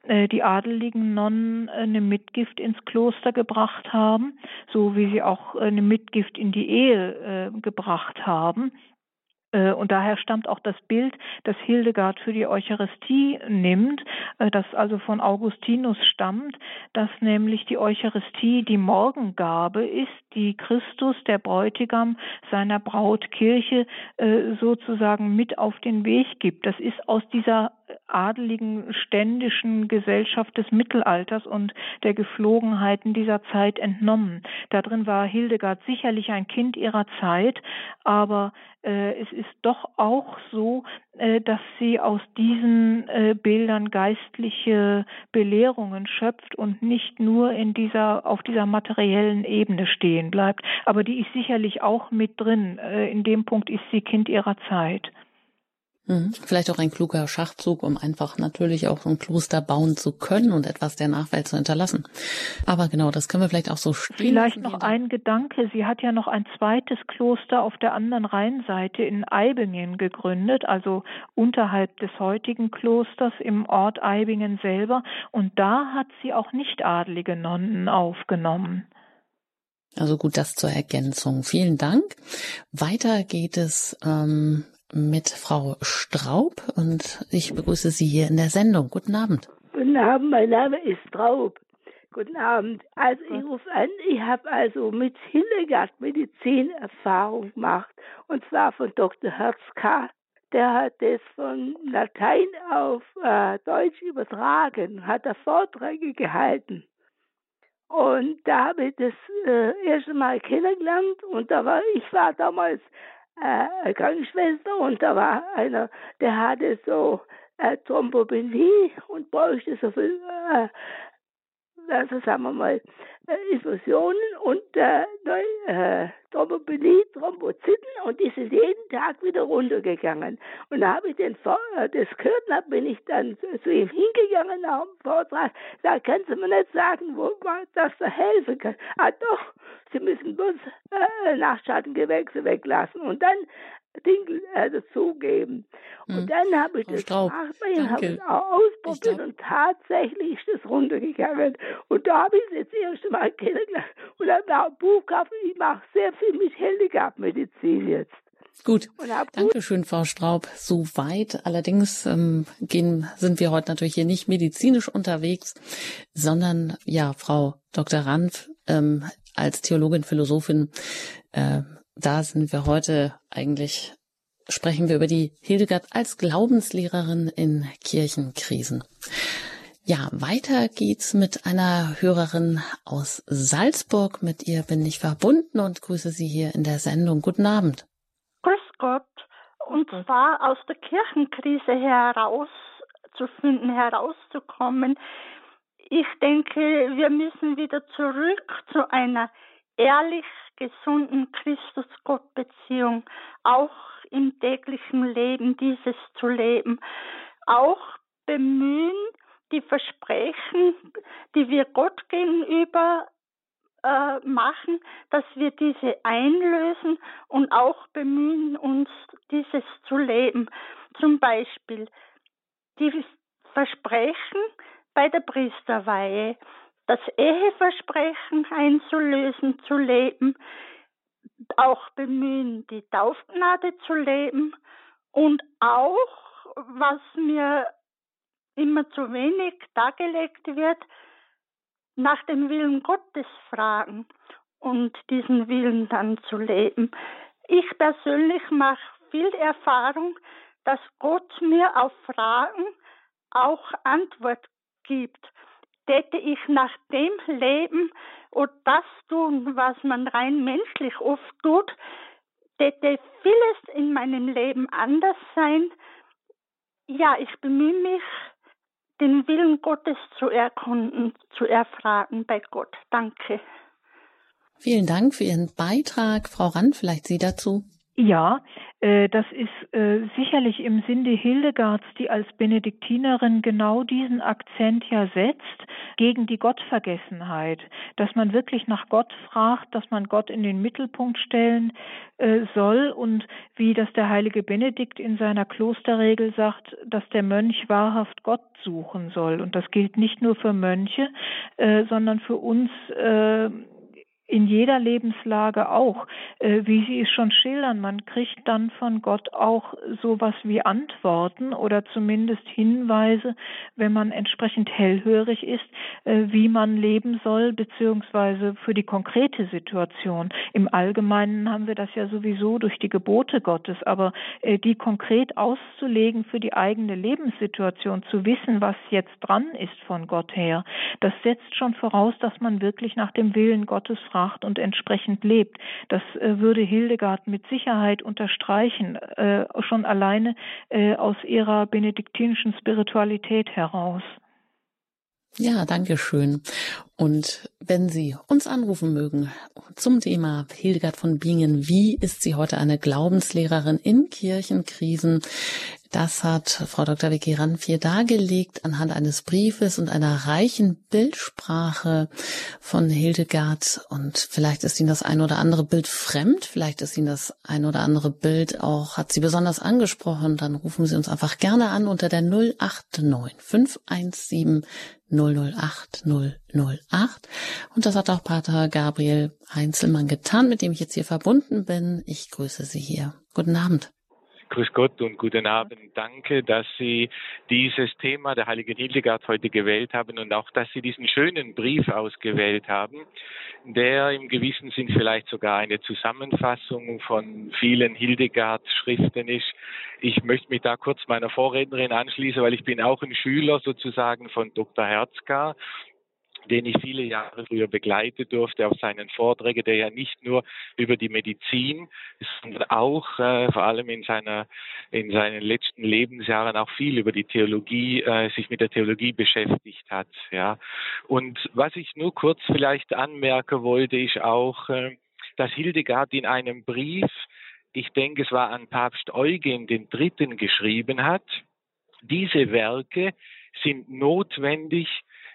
äh, die adeligen Nonnen äh, eine Mitgift Ins Kloster gebracht haben, so wie sie auch eine Mitgift in die Ehe äh, gebracht haben. Äh, und daher stammt auch das Bild, das Hildegard für die Eucharistie nimmt, äh, das also von Augustinus stammt, dass nämlich die Eucharistie die Morgengabe ist, die Christus, der Bräutigam, seiner Brautkirche äh, sozusagen mit auf den Weg gibt. Das ist aus dieser adeligen ständischen Gesellschaft des Mittelalters und der Geflogenheiten dieser Zeit entnommen. Darin war Hildegard sicherlich ein Kind ihrer Zeit, aber äh, es ist doch auch so, äh, dass sie aus diesen äh, Bildern geistliche Belehrungen schöpft und nicht nur in dieser auf dieser materiellen Ebene stehen bleibt. Aber die ist sicherlich auch mit drin. Äh, in dem Punkt ist sie Kind ihrer Zeit. Mhm. Vielleicht auch ein kluger Schachzug, um einfach natürlich auch ein Kloster bauen zu können und etwas der Nachwelt zu hinterlassen. Aber genau, das können wir vielleicht auch so stehen. Vielleicht noch ein Gedanke. Sie hat ja noch ein zweites Kloster auf der anderen Rheinseite in Eibingen gegründet, also unterhalb des heutigen Klosters im Ort Eibingen selber. Und da hat sie auch nicht adelige Nonnen aufgenommen. Also gut, das zur Ergänzung. Vielen Dank. Weiter geht es ähm, mit Frau Straub und ich begrüße Sie hier in der Sendung. Guten Abend. Guten Abend, mein Name ist Straub. Guten Abend. Also ich rufe an, ich habe also mit Hildegard Medizin Erfahrung gemacht und zwar von Dr. Herzka. Der hat das von Latein auf äh, Deutsch übertragen, hat da Vorträge gehalten. Und da habe ich das äh, erste Mal kennengelernt und da war ich war damals äh, Krankenschwester und da war einer, der hatte so äh, Thrombopenie und bräuchte so viel, äh, also sagen wir mal, äh, Infusionen und äh, äh, Thrombopenie, Thrombozyten und die sind jeden Tag wieder runtergegangen. Und da habe ich den, äh, das gehört, da bin ich dann zu, ihm hingegangen nach dem Vortrag. Da kannst du mir nicht sagen, wo man das da helfen kann. Ah doch, Sie müssen bloß äh, Nachtschattengewächse weglassen und dann Dinkel äh, dazugeben. Und hm. dann habe ich Frau das Straub, gemacht und habe es auch ausprobiert glaub... und tatsächlich ist es runtergegangen. Und da habe ich es jetzt das erste Mal kennengelernt und habe auch ein Buch gehabt. Ich mache sehr viel mit Hildegard-Medizin jetzt. Gut, danke schön, Frau Straub. Soweit. Allerdings ähm, gehen, sind wir heute natürlich hier nicht medizinisch unterwegs, sondern ja, Frau Dr. Ranf ähm, als Theologin, Philosophin, äh, da sind wir heute eigentlich, sprechen wir über die Hildegard als Glaubenslehrerin in Kirchenkrisen. Ja, weiter geht's mit einer Hörerin aus Salzburg. Mit ihr bin ich verbunden und grüße Sie hier in der Sendung. Guten Abend. Grüß Gott. Und zwar aus der Kirchenkrise herauszufinden, herauszukommen. Ich denke, wir müssen wieder zurück zu einer ehrlich gesunden Christus-Gott-Beziehung, auch im täglichen Leben dieses zu leben, auch bemühen, die Versprechen, die wir Gott gegenüber äh, machen, dass wir diese einlösen und auch bemühen, uns dieses zu leben. Zum Beispiel die Versprechen bei der Priesterweihe, das Eheversprechen einzulösen, zu leben, auch bemühen, die Taufgnade zu leben und auch, was mir immer zu wenig dargelegt wird, nach dem Willen Gottes fragen und diesen Willen dann zu leben. Ich persönlich mache viel Erfahrung, dass Gott mir auf Fragen auch Antwort gibt. Täte ich nach dem Leben und das tun, was man rein menschlich oft tut, täte vieles in meinem Leben anders sein. Ja, ich bemühe mich, den Willen Gottes zu erkunden, zu erfragen bei Gott. Danke. Vielen Dank für Ihren Beitrag. Frau Rand, vielleicht Sie dazu. Ja, äh, das ist äh, sicherlich im Sinne Hildegards, die als Benediktinerin genau diesen Akzent ja setzt gegen die Gottvergessenheit, dass man wirklich nach Gott fragt, dass man Gott in den Mittelpunkt stellen äh, soll und wie das der heilige Benedikt in seiner Klosterregel sagt, dass der Mönch wahrhaft Gott suchen soll. Und das gilt nicht nur für Mönche, sondern für uns in jeder Lebenslage auch, äh, wie Sie es schon schildern. Man kriegt dann von Gott auch sowas wie Antworten oder zumindest Hinweise, wenn man entsprechend hellhörig ist, äh, wie man leben soll, beziehungsweise für die konkrete Situation. Im Allgemeinen haben wir das ja sowieso durch die Gebote Gottes, aber äh, die konkret auszulegen für die eigene Lebenssituation, zu wissen, was jetzt dran ist von Gott her, das setzt schon voraus, dass man wirklich nach dem Willen Gottes fragt macht und entsprechend lebt. Das äh, würde Hildegard mit Sicherheit unterstreichen, äh, schon alleine äh, aus ihrer benediktinischen Spiritualität heraus. Ja, danke schön. Und wenn Sie uns anrufen mögen zum Thema Hildegard von Bingen, wie ist sie heute eine Glaubenslehrerin in Kirchenkrisen? Das hat Frau Dr. Vicky Ranvier dargelegt anhand eines Briefes und einer reichen Bildsprache von Hildegard. Und vielleicht ist Ihnen das ein oder andere Bild fremd, vielleicht ist Ihnen das ein oder andere Bild auch, hat Sie besonders angesprochen. Dann rufen Sie uns einfach gerne an unter der 089 517 008 008. Und das hat auch Pater Gabriel Heinzelmann getan, mit dem ich jetzt hier verbunden bin. Ich grüße Sie hier. Guten Abend. Grüß Gott und guten Abend. Danke, dass Sie dieses Thema der heiligen Hildegard heute gewählt haben und auch, dass Sie diesen schönen Brief ausgewählt haben, der im gewissen Sinn vielleicht sogar eine Zusammenfassung von vielen Hildegard-Schriften ist. Ich möchte mich da kurz meiner Vorrednerin anschließen, weil ich bin auch ein Schüler sozusagen von Dr. Herzka den ich viele Jahre früher begleitet durfte auf seinen Vorträgen, der ja nicht nur über die Medizin, sondern auch äh, vor allem in seiner in seinen letzten Lebensjahren auch viel über die Theologie äh, sich mit der Theologie beschäftigt hat. Ja, und was ich nur kurz vielleicht anmerken wollte, ist auch, äh, dass Hildegard in einem Brief, ich denke, es war an Papst Eugen den Dritten geschrieben hat. Diese Werke sind notwendig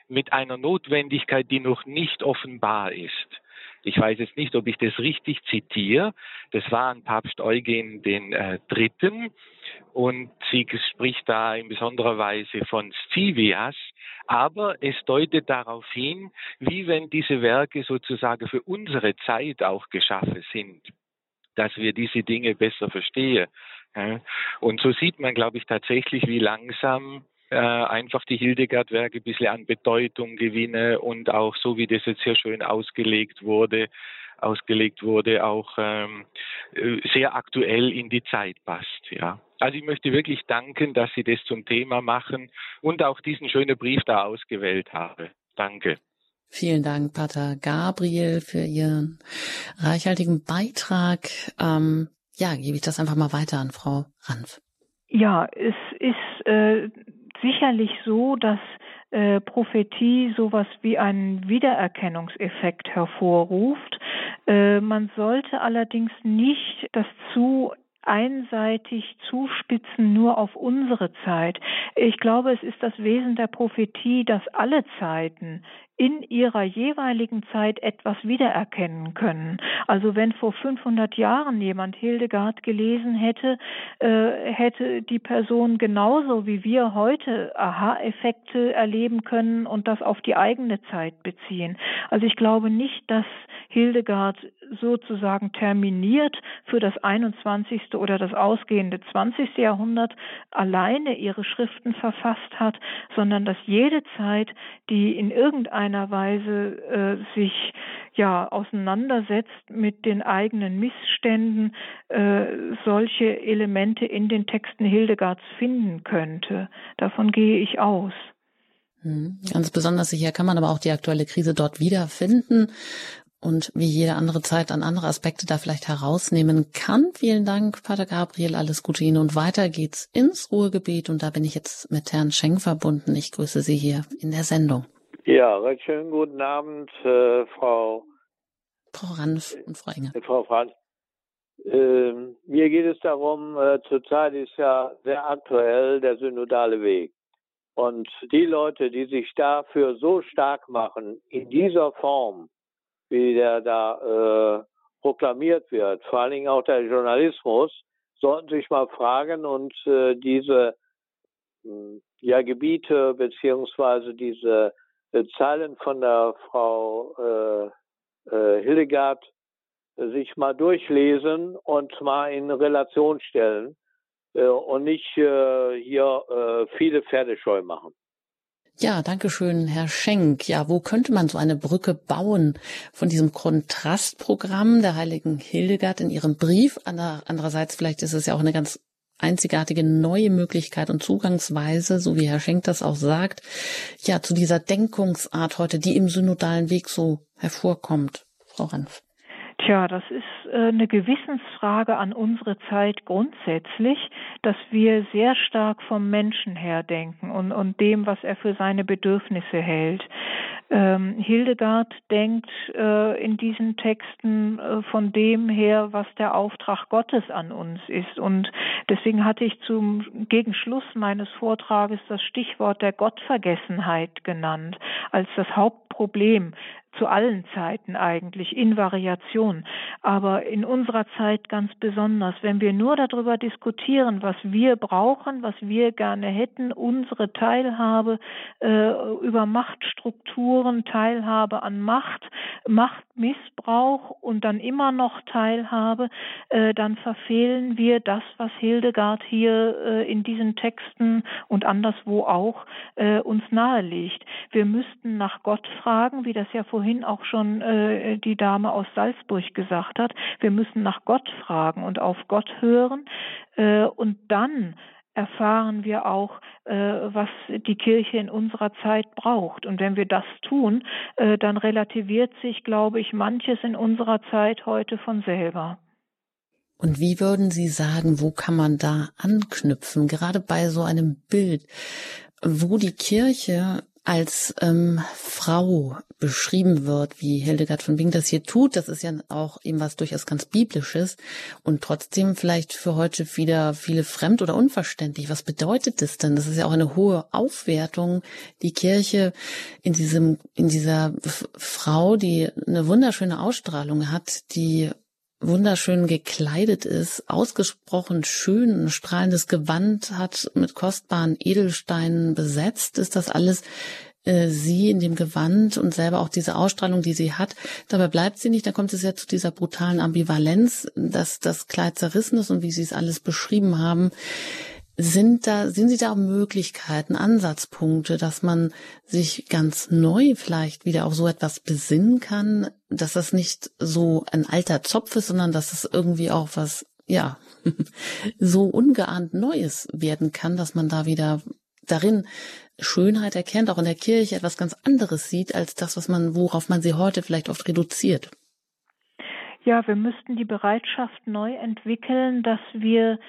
mit einer Notwendigkeit, die noch nicht offenbar ist. Ich weiß jetzt nicht, ob ich das richtig zitiere. Das war an Papst Eugen den äh, Dritten und sie spricht da in besonderer Weise von Scivias, aber es deutet darauf hin, wie wenn diese Werke sozusagen für unsere Zeit auch geschaffen sind, dass wir diese Dinge besser verstehen. Und so sieht man, glaube ich, tatsächlich, wie langsam äh, einfach die Hildegard-Werke ein bisschen an Bedeutung gewinne und auch so, wie das jetzt sehr schön ausgelegt wurde, ausgelegt wurde, auch ähm, äh, sehr aktuell in die Zeit passt. Ja. Also ich möchte wirklich danken, dass Sie das zum Thema machen und auch diesen schönen Brief da ausgewählt habe. Danke. Vielen Dank, Pater Gabriel, für Ihren reichhaltigen Beitrag. Ähm, ja, gebe ich das einfach mal weiter an Frau Ranf. Ja, es ist äh, sicherlich so, dass äh, Prophetie sowas wie einen Wiedererkennungseffekt hervorruft. Äh, man sollte allerdings nicht das zu einseitig zuspitzen nur auf unsere Zeit. Ich glaube, es ist das Wesen der Prophetie, dass alle Zeiten in ihrer jeweiligen Zeit etwas wiedererkennen können. Also wenn vor 500 Jahren jemand Hildegard gelesen hätte, äh, hätte die Person genauso wie wir heute Aha-Effekte erleben können und das auf die eigene Zeit beziehen. Also ich glaube nicht, dass Hildegard sozusagen terminiert für das 21. oder das ausgehende 20. Jahrhundert alleine ihre Schriften verfasst hat, sondern dass jede Zeit, die in irgendeiner Weise äh, sich ja auseinandersetzt mit den eigenen Missständen, äh, solche Elemente in den Texten Hildegards finden könnte. Davon gehe ich aus. Hm. Ganz besonders sicher kann man aber auch die aktuelle Krise dort wiederfinden und wie jede andere Zeit an andere Aspekte da vielleicht herausnehmen kann. Vielen Dank, Pater Gabriel, alles Gute Ihnen und weiter geht's ins Ruhegebiet und da bin ich jetzt mit Herrn Schenk verbunden. Ich grüße Sie hier in der Sendung. Ja, recht schönen guten Abend, äh, Frau Frau Ranf und Frau Enger. Äh, Frau Franz. Äh, mir geht es darum, äh, zurzeit ist ja sehr aktuell der synodale Weg. Und die Leute, die sich dafür so stark machen, in dieser Form, wie der da äh, proklamiert wird, vor allen Dingen auch der Journalismus, sollten sich mal fragen und äh, diese hm, ja, Gebiete beziehungsweise diese äh, Zeilen von der Frau äh, äh, Hildegard äh, sich mal durchlesen und mal in Relation stellen äh, und nicht äh, hier viele Pferde scheu machen. Ja, danke schön, Herr Schenk. Ja, wo könnte man so eine Brücke bauen von diesem Kontrastprogramm der heiligen Hildegard in ihrem Brief? Andererseits, vielleicht ist es ja auch eine ganz einzigartige neue Möglichkeit und Zugangsweise, so wie Herr Schenk das auch sagt, ja, zu dieser Denkungsart heute, die im synodalen Weg so hervorkommt. Frau Ranf. Tja, das ist äh, eine Gewissensfrage an unsere Zeit grundsätzlich, dass wir sehr stark vom Menschen her denken und, und dem, was er für seine Bedürfnisse hält. Ähm, Hildegard denkt äh, in diesen Texten äh, von dem her, was der Auftrag Gottes an uns ist. Und deswegen hatte ich zum Gegenschluss meines Vortrages das Stichwort der Gottvergessenheit genannt als das Hauptproblem zu allen Zeiten eigentlich in Variation, aber in unserer Zeit ganz besonders, wenn wir nur darüber diskutieren, was wir brauchen, was wir gerne hätten, unsere Teilhabe äh, über Machtstrukturen, Teilhabe an Macht, Machtmissbrauch und dann immer noch Teilhabe, äh, dann verfehlen wir das, was Hildegard hier äh, in diesen Texten und anderswo auch äh, uns nahelegt. Wir müssten nach Gott fragen, wie das ja vorhin vorhin auch schon äh, die Dame aus Salzburg gesagt hat. Wir müssen nach Gott fragen und auf Gott hören äh, und dann erfahren wir auch, äh, was die Kirche in unserer Zeit braucht. Und wenn wir das tun, äh, dann relativiert sich, glaube ich, manches in unserer Zeit heute von selber. Und wie würden Sie sagen, wo kann man da anknüpfen, gerade bei so einem Bild, wo die Kirche als ähm, Frau beschrieben wird, wie Hildegard von Bing das hier tut, das ist ja auch eben was durchaus ganz biblisches und trotzdem vielleicht für heute wieder viele fremd oder unverständlich. Was bedeutet das denn? Das ist ja auch eine hohe Aufwertung, die Kirche in diesem, in dieser Frau, die eine wunderschöne Ausstrahlung hat, die wunderschön gekleidet ist, ausgesprochen schön, ein strahlendes Gewand hat, mit kostbaren Edelsteinen besetzt, ist das alles äh, sie in dem Gewand und selber auch diese Ausstrahlung, die sie hat. Dabei bleibt sie nicht, da kommt es ja zu dieser brutalen Ambivalenz, dass das Kleid zerrissen ist und wie Sie es alles beschrieben haben. Sind da, sind Sie da Möglichkeiten, Ansatzpunkte, dass man sich ganz neu vielleicht wieder auf so etwas besinnen kann, dass das nicht so ein alter Zopf ist, sondern dass es irgendwie auch was, ja, so ungeahnt Neues werden kann, dass man da wieder darin Schönheit erkennt, auch in der Kirche etwas ganz anderes sieht, als das, was man, worauf man sie heute vielleicht oft reduziert. Ja, wir müssten die Bereitschaft neu entwickeln, dass wir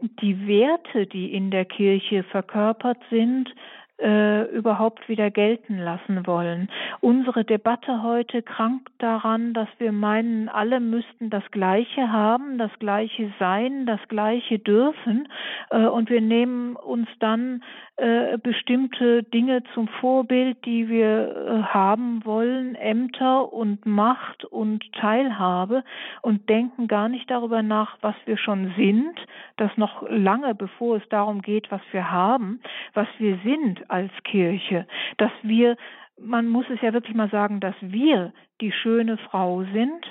die Werte, die in der Kirche verkörpert sind, äh, überhaupt wieder gelten lassen wollen. Unsere Debatte heute krankt daran, dass wir meinen, alle müssten das Gleiche haben, das Gleiche sein, das Gleiche dürfen, äh, und wir nehmen uns dann äh, bestimmte Dinge zum Vorbild, die wir äh, haben wollen, Ämter und Macht und Teilhabe und denken gar nicht darüber nach, was wir schon sind, das noch lange bevor es darum geht, was wir haben, was wir sind als Kirche, dass wir man muss es ja wirklich mal sagen, dass wir die schöne Frau sind,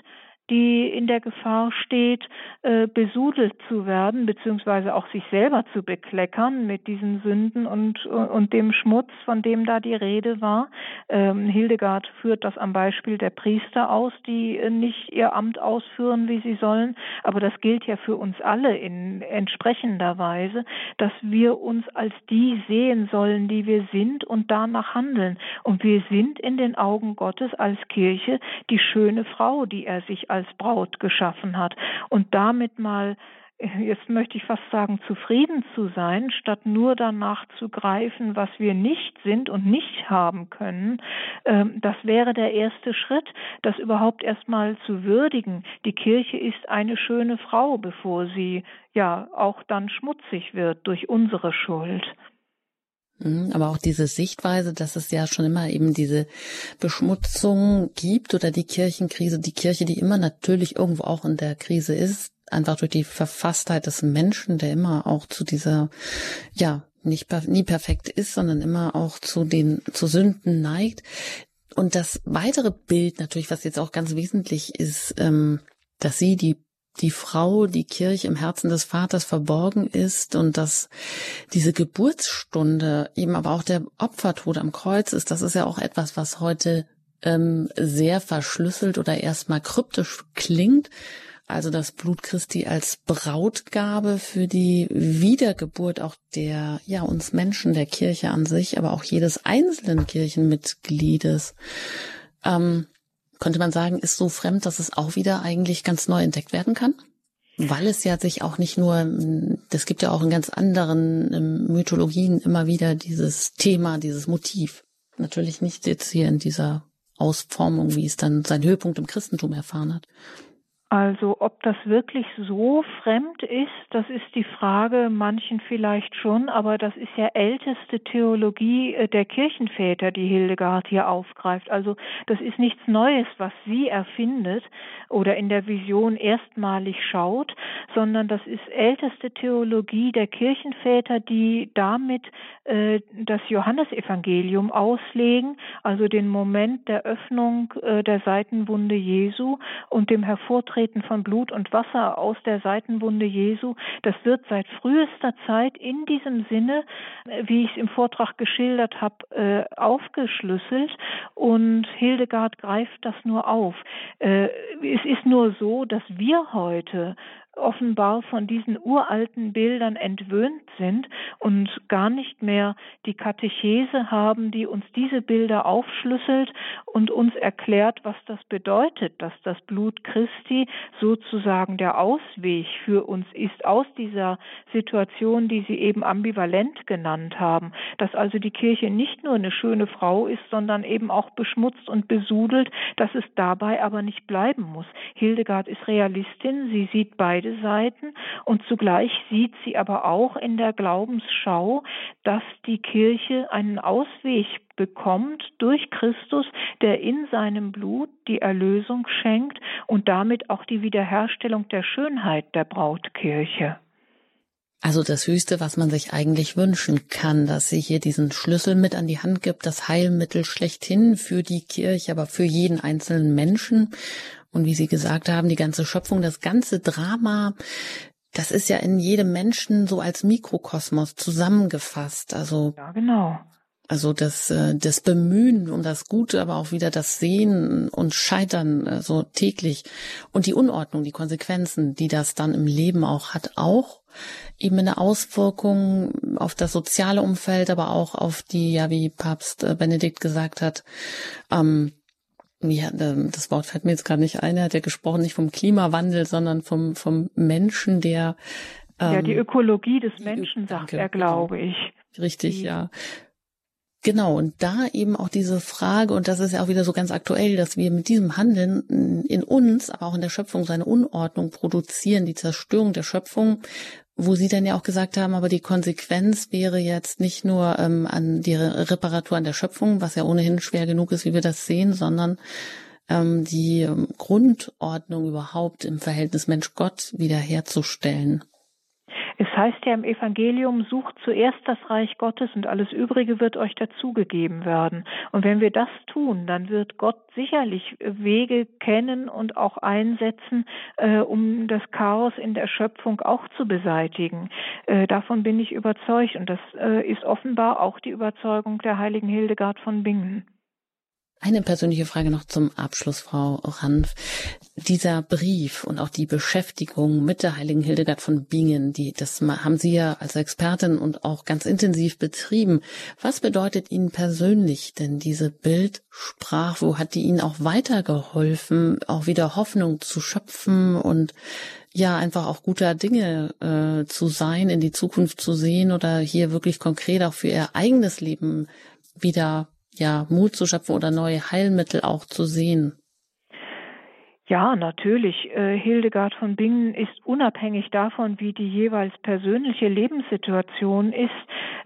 die in der Gefahr steht, äh, besudelt zu werden, beziehungsweise auch sich selber zu bekleckern mit diesen Sünden und, und dem Schmutz, von dem da die Rede war. Ähm, Hildegard führt das am Beispiel der Priester aus, die nicht ihr Amt ausführen, wie sie sollen. Aber das gilt ja für uns alle in entsprechender Weise, dass wir uns als die sehen sollen, die wir sind und danach handeln. Und wir sind in den Augen Gottes als Kirche die schöne Frau, die er sich als Braut geschaffen hat. Und damit mal jetzt möchte ich fast sagen, zufrieden zu sein, statt nur danach zu greifen, was wir nicht sind und nicht haben können, ähm, das wäre der erste Schritt, das überhaupt erstmal zu würdigen. Die Kirche ist eine schöne Frau, bevor sie ja auch dann schmutzig wird durch unsere Schuld. Mhm, aber auch diese Sichtweise, dass es ja schon immer eben diese Beschmutzung gibt oder die Kirchenkrise, die Kirche, die immer natürlich irgendwo auch in der Krise ist, einfach durch die Verfasstheit des Menschen, der immer auch zu dieser, ja, nicht nie perfekt ist, sondern immer auch zu den zu Sünden neigt. Und das weitere Bild natürlich, was jetzt auch ganz wesentlich ist, ähm, dass sie die die Frau, die Kirche im Herzen des Vaters verborgen ist und dass diese Geburtsstunde eben aber auch der Opfertod am Kreuz ist, das ist ja auch etwas, was heute ähm, sehr verschlüsselt oder erstmal kryptisch klingt. Also das Blut Christi als Brautgabe für die Wiedergeburt auch der, ja, uns Menschen, der Kirche an sich, aber auch jedes einzelnen Kirchenmitgliedes. Ähm, könnte man sagen, ist so fremd, dass es auch wieder eigentlich ganz neu entdeckt werden kann? Weil es ja sich auch nicht nur, das gibt ja auch in ganz anderen ähm, Mythologien immer wieder dieses Thema, dieses Motiv. Natürlich nicht jetzt hier in dieser Ausformung, wie es dann seinen Höhepunkt im Christentum erfahren hat. Also ob das wirklich so fremd ist, das ist die Frage, manchen vielleicht schon, aber das ist ja älteste Theologie äh, der Kirchenväter, die Hildegard hier aufgreift. Also das ist nichts Neues, was sie erfindet oder in der Vision erstmalig schaut, sondern das ist älteste Theologie der Kirchenväter, die damit äh, das Johannesevangelium auslegen, also den Moment der Öffnung äh, der Seitenwunde Jesu und dem Hervortreten Austreten von Blut und Wasser aus der Seitenwunde Jesu, das wird seit frühester Zeit in diesem Sinne, wie ich es im Vortrag geschildert habe, äh, aufgeschlüsselt und Hildegard greift das nur auf. Äh, es ist nur so, dass wir heute offenbar von diesen uralten Bildern entwöhnt sind und gar nicht mehr die Katechese haben, die uns diese Bilder aufschlüsselt und uns erklärt, was das bedeutet, dass das Blut Christi sozusagen der Ausweg für uns ist aus dieser Situation, die Sie eben ambivalent genannt haben, dass also die Kirche nicht nur eine schöne Frau ist, sondern eben auch beschmutzt und besudelt, dass es dabei aber nicht bleiben muss. Hildegard ist Realistin, sie sieht beide beide Seiten und zugleich sieht sie aber auch in der Glaubensschau, dass die Kirche einen Ausweg bekommt durch Christus, der in seinem Blut die Erlösung schenkt und damit auch die Wiederherstellung der Schönheit der Brautkirche. Also das Höchste, was man sich eigentlich wünschen kann, dass sie hier diesen Schlüssel mit an die Hand gibt, das Heilmittel schlechthin für die Kirche, aber für jeden einzelnen Menschen. Und wie Sie gesagt haben, die ganze Schöpfung, das ganze Drama, das ist ja in jedem Menschen so als Mikrokosmos zusammengefasst. Also ja, genau. Also das, äh, das Bemühen um das Gute, aber auch wieder das Sehen und Scheitern äh, so täglich und die Unordnung, die Konsequenzen, die das dann im Leben auch hat, auch eben eine Auswirkung auf das soziale Umfeld, aber auch auf die, ja, wie Papst äh, Benedikt gesagt hat, ähm, ja, ähm, das Wort fällt mir jetzt gerade nicht ein, er hat ja gesprochen nicht vom Klimawandel, sondern vom, vom Menschen, der ähm, Ja, die Ökologie des Menschen, sagt er, glaube ich. Richtig, die, ja. Genau, und da eben auch diese Frage, und das ist ja auch wieder so ganz aktuell, dass wir mit diesem Handeln in uns, aber auch in der Schöpfung so eine Unordnung produzieren, die Zerstörung der Schöpfung, wo Sie dann ja auch gesagt haben, aber die Konsequenz wäre jetzt nicht nur ähm, an die Reparatur an der Schöpfung, was ja ohnehin schwer genug ist, wie wir das sehen, sondern ähm, die ähm, Grundordnung überhaupt im Verhältnis Mensch-Gott wiederherzustellen. Es heißt ja im Evangelium, sucht zuerst das Reich Gottes und alles Übrige wird euch dazugegeben werden. Und wenn wir das tun, dann wird Gott sicherlich Wege kennen und auch einsetzen, äh, um das Chaos in der Schöpfung auch zu beseitigen. Äh, davon bin ich überzeugt und das äh, ist offenbar auch die Überzeugung der heiligen Hildegard von Bingen. Eine persönliche Frage noch zum Abschluss, Frau Ranf. Dieser Brief und auch die Beschäftigung mit der heiligen Hildegard von Bingen, die, das haben Sie ja als Expertin und auch ganz intensiv betrieben. Was bedeutet Ihnen persönlich denn diese Bildsprache? Wo hat die Ihnen auch weitergeholfen, auch wieder Hoffnung zu schöpfen und ja, einfach auch guter Dinge äh, zu sein, in die Zukunft zu sehen oder hier wirklich konkret auch für Ihr eigenes Leben wieder ja, Mut zu schöpfen oder neue Heilmittel auch zu sehen? Ja, natürlich. Äh, Hildegard von Bingen ist unabhängig davon, wie die jeweils persönliche Lebenssituation ist,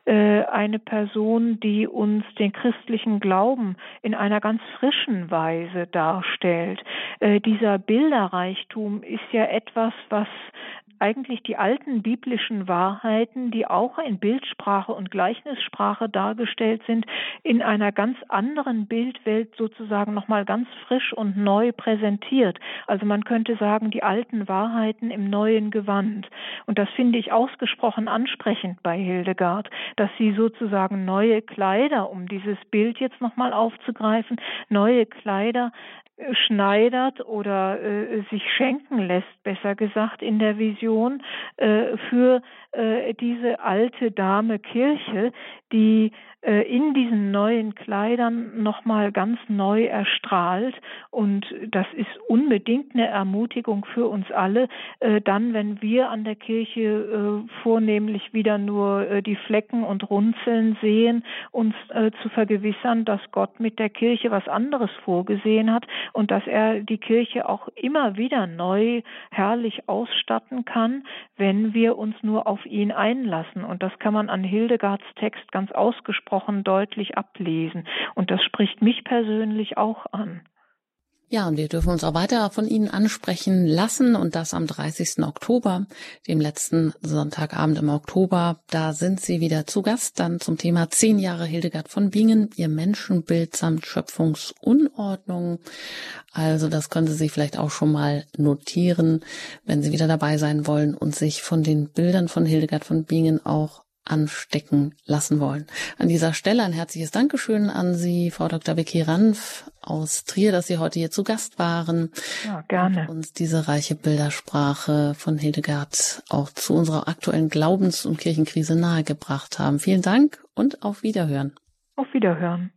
äh, eine Person, die uns den christlichen Glauben in einer ganz frischen Weise darstellt. Äh, dieser Bilderreichtum ist ja etwas, was eigentlich die alten biblischen Wahrheiten, die auch in Bildsprache und Gleichnissprache dargestellt sind, in einer ganz anderen Bildwelt sozusagen nochmal ganz frisch und neu präsentiert. Also man könnte sagen, die alten Wahrheiten im neuen Gewand. Und das finde ich ausgesprochen ansprechend bei Hildegard, dass sie sozusagen neue Kleider, um dieses Bild jetzt nochmal aufzugreifen, neue Kleider schneidert oder äh, sich schenken lässt, besser gesagt, in der Vision äh, für äh, diese alte Dame Kirche, die äh, in diesen neuen Kleidern nochmal ganz neu erstrahlt. Und das ist unbedingt eine Ermutigung für uns alle, äh, dann, wenn wir an der Kirche äh, vornehmlich wieder nur die Flecken und Runzeln sehen, uns zu vergewissern, dass Gott mit der Kirche was anderes vorgesehen hat und dass er die Kirche auch immer wieder neu herrlich ausstatten kann, wenn wir uns nur auf ihn einlassen. Und das kann man an Hildegards Text ganz ausgesprochen deutlich ablesen. Und das spricht mich persönlich auch an. Ja, und wir dürfen uns auch weiter von Ihnen ansprechen lassen und das am 30. Oktober, dem letzten Sonntagabend im Oktober. Da sind Sie wieder zu Gast, dann zum Thema zehn Jahre Hildegard von Bingen, Ihr Menschenbild samt Schöpfungsunordnung. Also das können Sie sich vielleicht auch schon mal notieren, wenn Sie wieder dabei sein wollen und sich von den Bildern von Hildegard von Bingen auch anstecken lassen wollen. An dieser Stelle ein herzliches Dankeschön an Sie, Frau Dr. Vicky Ranf aus Trier, dass Sie heute hier zu Gast waren. Ja, gerne. Und uns diese reiche Bildersprache von Hildegard auch zu unserer aktuellen Glaubens- und Kirchenkrise nahegebracht haben. Vielen Dank und auf Wiederhören. Auf Wiederhören.